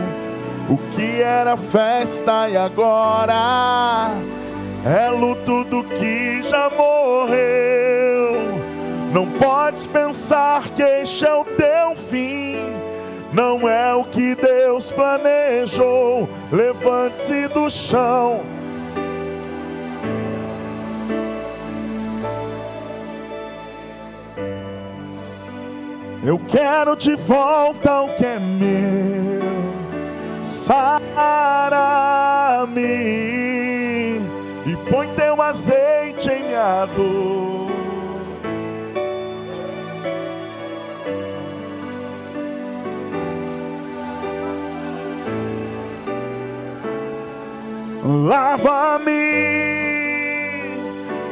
[SPEAKER 2] o que era festa e agora é luto do que já morreu. Não podes pensar que este é o teu fim, não é o que Deus planejou. Levante-se do chão Eu quero de volta o que é meu. Sara-me e põe teu azeite em minha dor. Lava-me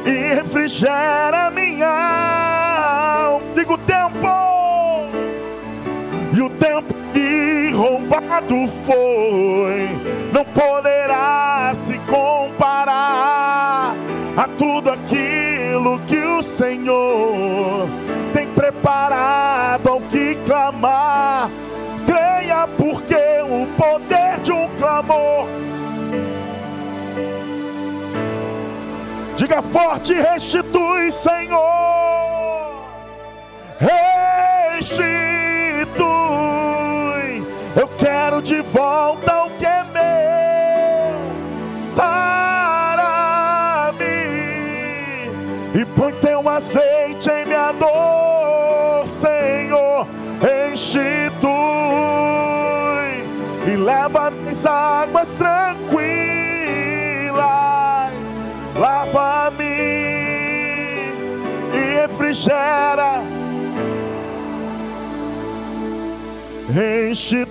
[SPEAKER 2] e refrigera minha tempo que roubado foi não poderá se comparar a tudo aquilo que o Senhor tem preparado ao que clamar. Creia, porque o poder de um clamor. Diga forte, restitui, Senhor. Restitui quero de volta o que é meu. Sara e põe teu azeite em minha dor, Senhor, enche-tu e leva as águas tranquilas, lava-me e refrigera.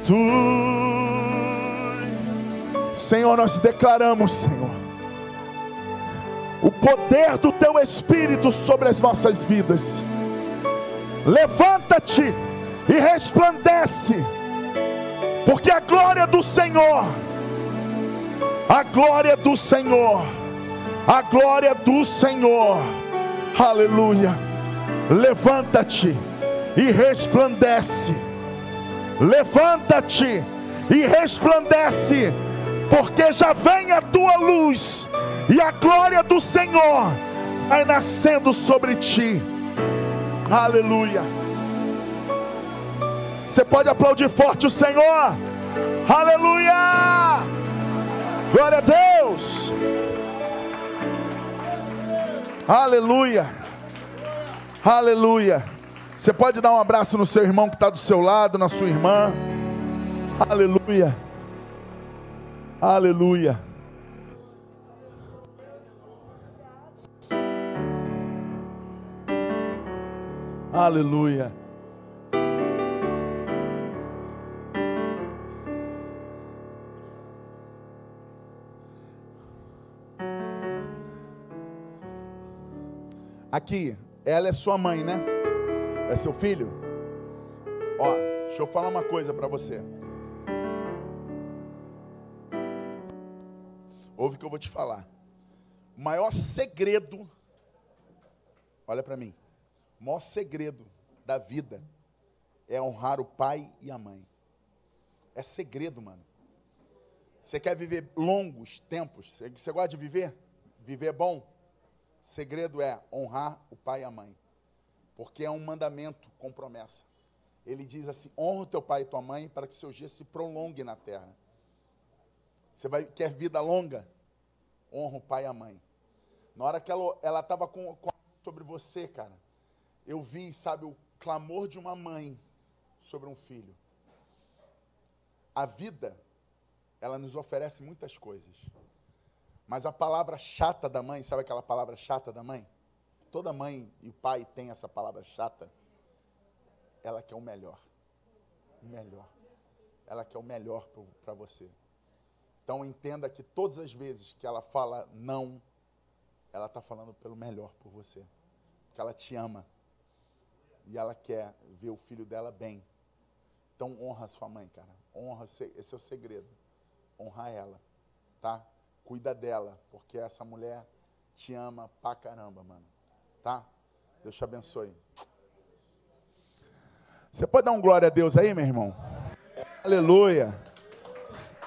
[SPEAKER 2] Tu, Senhor, nós declaramos, Senhor, o poder do Teu Espírito sobre as nossas vidas. Levanta-te e resplandece porque a glória do Senhor, a glória do Senhor, a glória do Senhor, aleluia. Levanta-te e resplandece, levanta-te e resplandece, porque já vem a tua luz e a glória do Senhor vai nascendo sobre ti, aleluia. Você pode aplaudir forte o Senhor. Aleluia! Glória a Deus! Aleluia! Aleluia! Você pode dar um abraço no seu irmão que está do seu lado, na sua irmã. Aleluia! Aleluia! Aleluia! Aqui, ela é sua mãe, né? É seu filho? Ó, deixa eu falar uma coisa para você. Ouve o que eu vou te falar. O maior segredo, olha para mim, o maior segredo da vida é honrar o pai e a mãe. É segredo, mano. Você quer viver longos tempos? Você gosta de viver? Viver bom? Segredo é honrar o pai e a mãe, porque é um mandamento com promessa. Ele diz assim: honra o teu pai e tua mãe para que seus dias se prolonguem na terra. Você vai, quer vida longa? Honra o pai e a mãe. Na hora que ela estava com, com sobre você, cara, eu vi, sabe, o clamor de uma mãe sobre um filho. A vida, ela nos oferece muitas coisas. Mas a palavra chata da mãe, sabe aquela palavra chata da mãe? Toda mãe e pai tem essa palavra chata. Ela quer o melhor. O melhor. Ela quer o melhor para você. Então entenda que todas as vezes que ela fala não, ela está falando pelo melhor por você. Porque ela te ama. E ela quer ver o filho dela bem. Então honra sua mãe, cara. Honra, esse é o segredo. Honrar ela, tá? Cuida dela, porque essa mulher te ama pra caramba, mano. Tá? Deus te abençoe. Você pode dar um glória a Deus aí, meu irmão? Aleluia.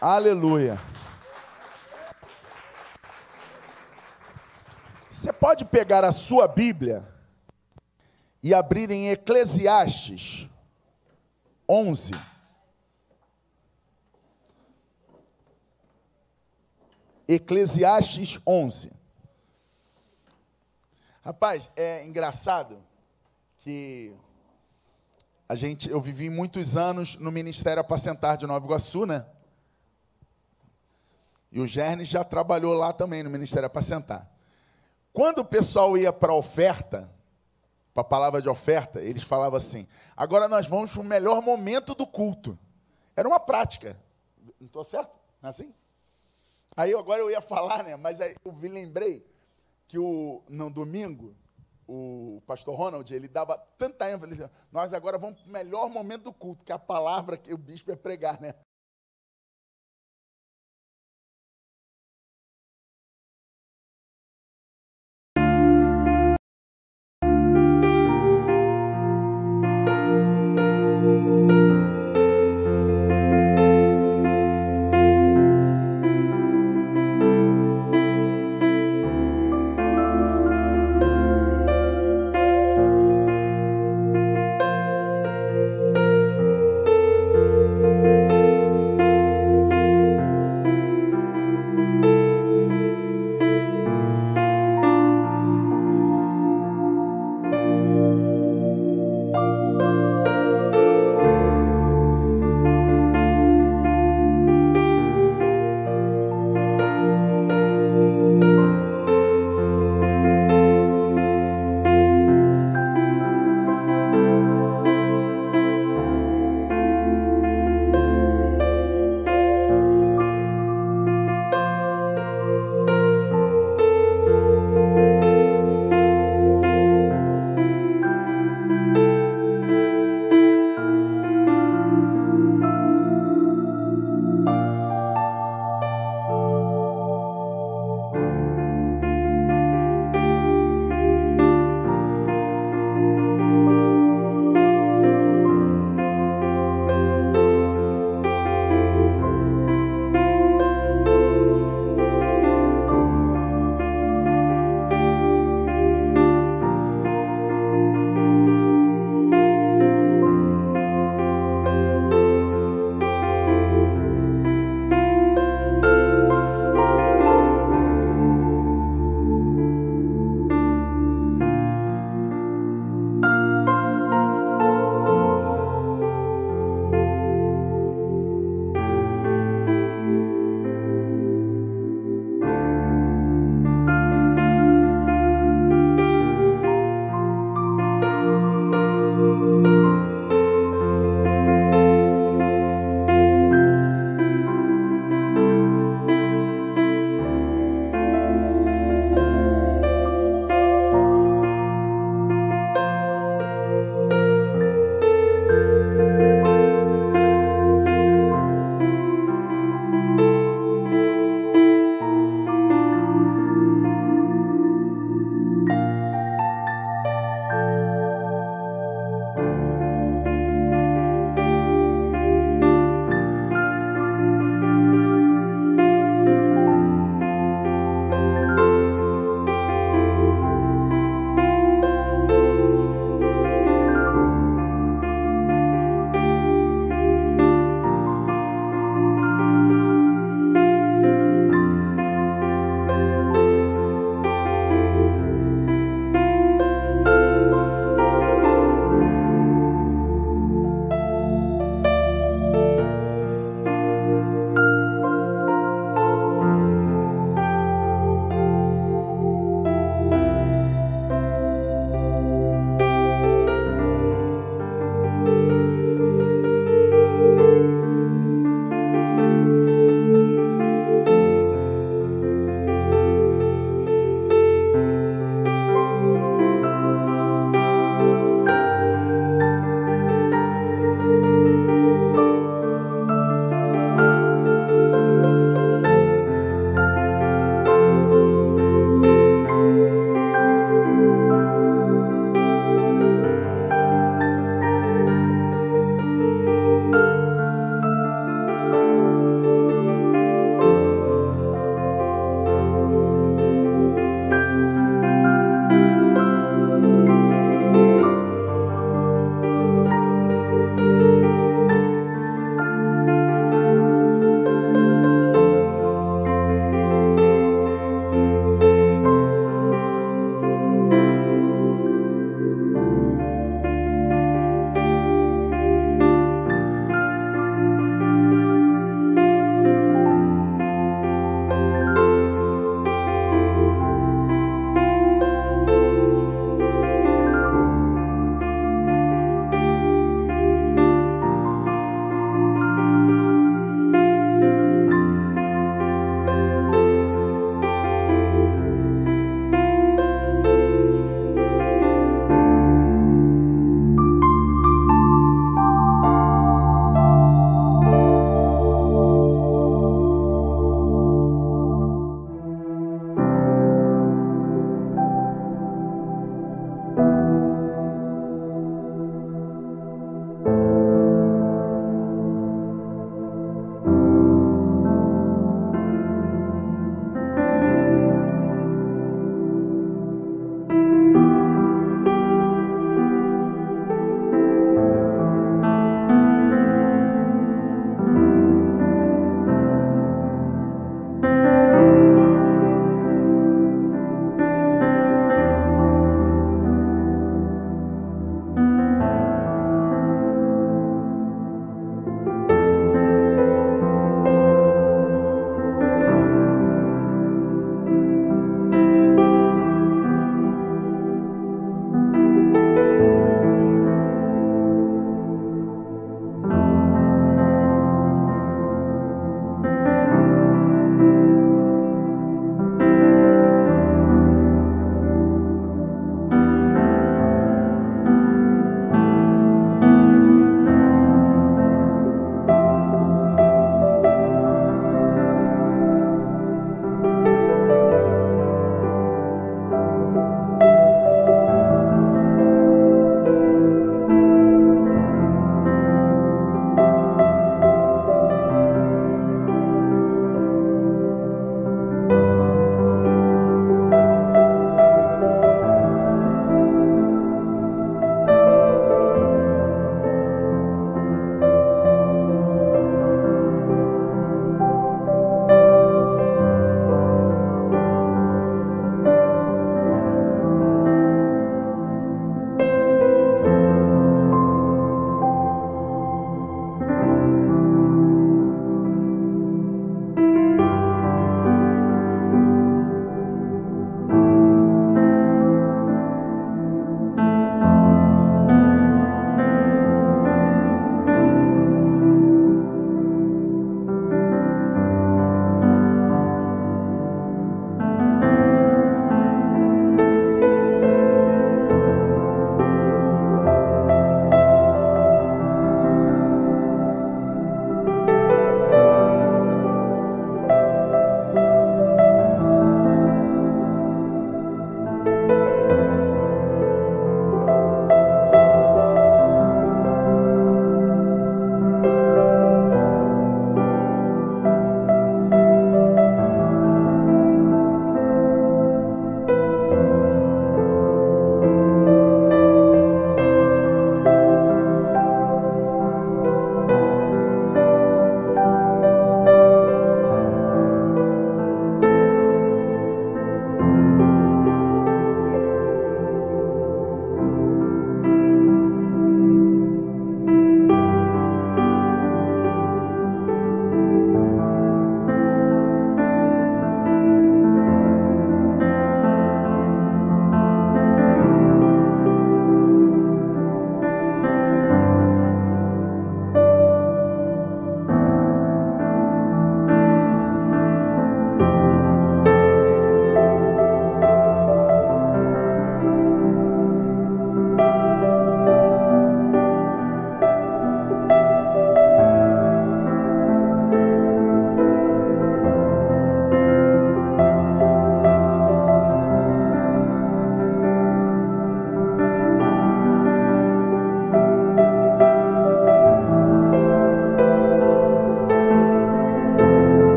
[SPEAKER 2] Aleluia. Você pode pegar a sua Bíblia e abrir em Eclesiastes 11. Eclesiastes 11. Rapaz, é engraçado que a gente, eu vivi muitos anos no Ministério Apacentar de Nova Iguaçu, né? E o Gernes já trabalhou lá também no Ministério Apacentar. Quando o pessoal ia para a oferta, para a palavra de oferta, eles falavam assim: agora nós vamos para o melhor momento do culto. Era uma prática. Não estou certo? É assim? Aí agora eu ia falar, né? Mas aí eu lembrei que o, no domingo, o pastor Ronald, ele dava tanta ênfase, nós agora vamos para o melhor momento do culto, que é a palavra que o bispo ia pregar, né?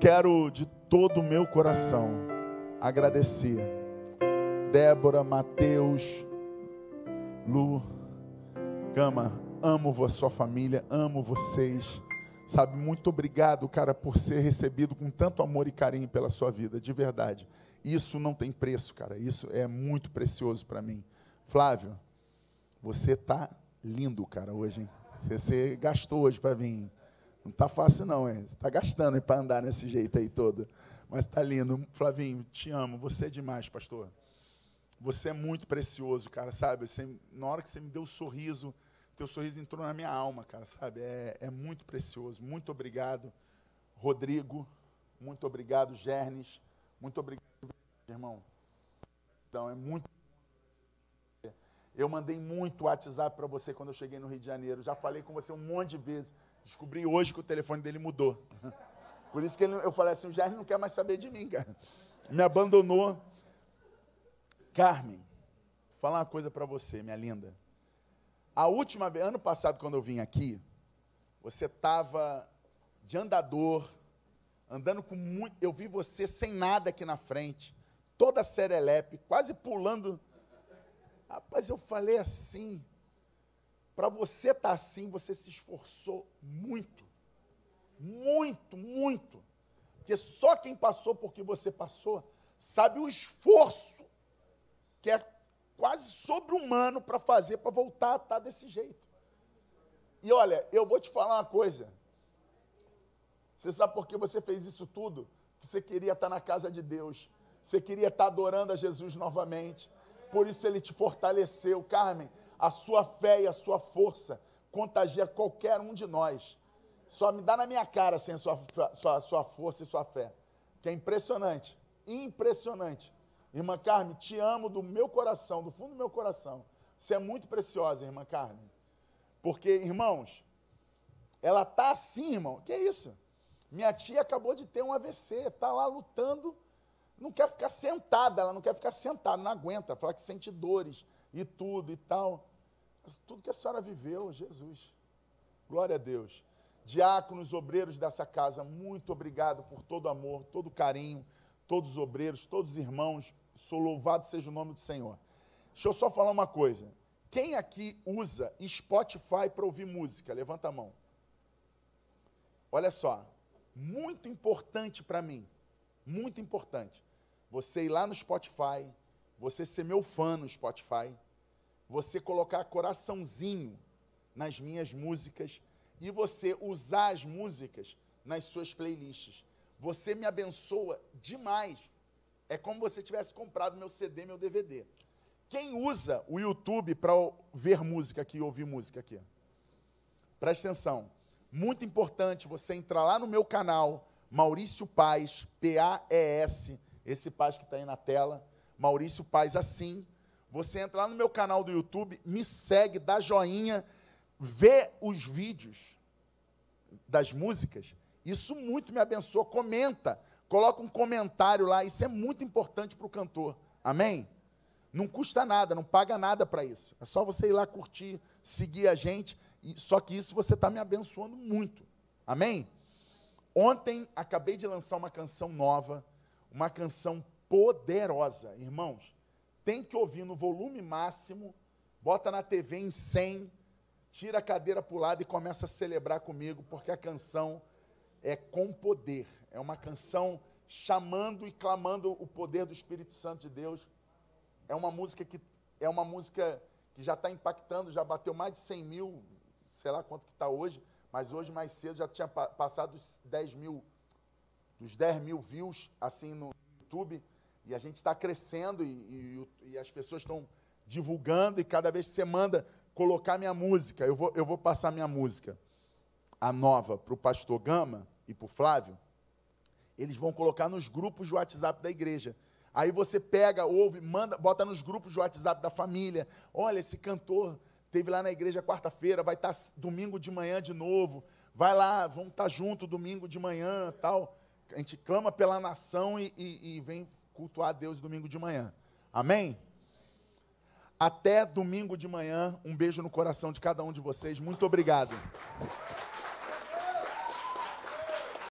[SPEAKER 2] Quero de todo o meu coração agradecer Débora, Mateus, Lu, Gama, amo a sua família, amo vocês. Sabe, muito obrigado, cara, por ser recebido com tanto amor e carinho pela sua vida, de verdade. Isso não tem preço, cara. Isso é muito precioso para mim. Flávio, você tá lindo, cara, hoje, hein? Você gastou hoje para vir. Não tá fácil não, hein? Você tá gastando para andar nesse jeito aí todo. Mas tá lindo. Flavinho, te amo. Você é demais, pastor. Você é muito precioso, cara, sabe? Você, na hora que você me deu o um sorriso, teu sorriso entrou na minha alma, cara, sabe? É, é muito precioso. Muito obrigado, Rodrigo. Muito obrigado, Gernes. Muito obrigado, irmão. Então, é muito. Eu mandei muito WhatsApp para você quando eu cheguei no Rio de Janeiro. Já falei com você um monte de vezes. Descobri hoje que o telefone dele mudou. Por isso que ele, eu falei assim: o Gernes não quer mais saber de mim, cara. Me abandonou. Carmen, vou falar uma coisa para você, minha linda. A última vez, ano passado, quando eu vim aqui, você estava de andador, andando com muito. Eu vi você sem nada aqui na frente, toda serelepe, quase pulando. Rapaz, eu falei assim. Para você estar tá assim, você se esforçou muito. Muito, muito. Porque só quem passou por que você passou sabe o esforço que é quase sobre-humano para fazer, para voltar a estar tá desse jeito. E olha, eu vou te falar uma coisa. Você sabe por que você fez isso tudo? Você queria estar tá na casa de Deus. Você queria estar tá adorando a Jesus novamente. Por isso ele te fortaleceu. Carmen, a sua fé e a sua força contagia qualquer um de nós. Só me dá na minha cara sem a sua, sua, sua força e sua fé. Que é impressionante. Impressionante. Irmã Carmen, te amo do meu coração, do fundo do meu coração. Você é muito preciosa, irmã Carmen. Porque, irmãos, ela tá assim, irmão. Que é isso? Minha tia acabou de ter um AVC, está lá lutando, não quer ficar sentada, ela não quer ficar sentada, não aguenta, fala que sente dores e tudo e tal. Tudo que a senhora viveu, Jesus. Glória a Deus. Diáconos, obreiros dessa casa, muito obrigado por todo o amor, todo o carinho todos os obreiros, todos os irmãos, sou louvado seja o nome do Senhor. Deixa eu só falar uma coisa. Quem aqui usa Spotify para ouvir música? Levanta a mão. Olha só, muito importante para mim, muito importante. Você ir lá no Spotify, você ser meu fã no Spotify, você colocar coraçãozinho nas minhas músicas e você usar as músicas nas suas playlists. Você me abençoa demais. É como você tivesse comprado meu CD, meu DVD. Quem usa o YouTube para ver música aqui, ouvir música aqui? Presta atenção. Muito importante você entrar lá no meu canal, Maurício Paz, P-A-E-S, esse Paz que está aí na tela, Maurício Paz assim. Você entra lá no meu canal do YouTube, me segue, dá joinha, vê os vídeos das músicas isso muito me abençoa. Comenta, coloca um comentário lá. Isso é muito importante para o cantor. Amém? Não custa nada, não paga nada para isso. É só você ir lá curtir, seguir a gente. Só que isso você está me abençoando muito. Amém? Ontem acabei de lançar uma canção nova, uma canção poderosa, irmãos. Tem que ouvir no volume máximo, bota na TV em 100, tira a cadeira para o lado e começa a celebrar comigo, porque a canção é com poder. É uma canção chamando e clamando o poder do Espírito Santo de Deus. É uma música que é uma música que já está impactando, já bateu mais de 100 mil, sei lá quanto que está hoje, mas hoje mais cedo já tinha passado os 10 mil, dos 10 mil views assim no YouTube, e a gente está crescendo e, e, e, as pessoas estão divulgando, e cada vez que você manda colocar minha música, eu vou, eu vou passar minha música a nova para o pastor Gama e para o Flávio, eles vão colocar nos grupos de WhatsApp da igreja. Aí você pega, ouve, manda, bota nos grupos de WhatsApp da família. Olha, esse cantor teve lá na igreja quarta-feira, vai estar tá domingo de manhã de novo. Vai lá, vamos estar tá junto domingo de manhã, tal. A gente clama pela nação e, e, e vem cultuar a Deus domingo de manhã. Amém? Até domingo de manhã. Um beijo no coração de cada um de vocês. Muito obrigado.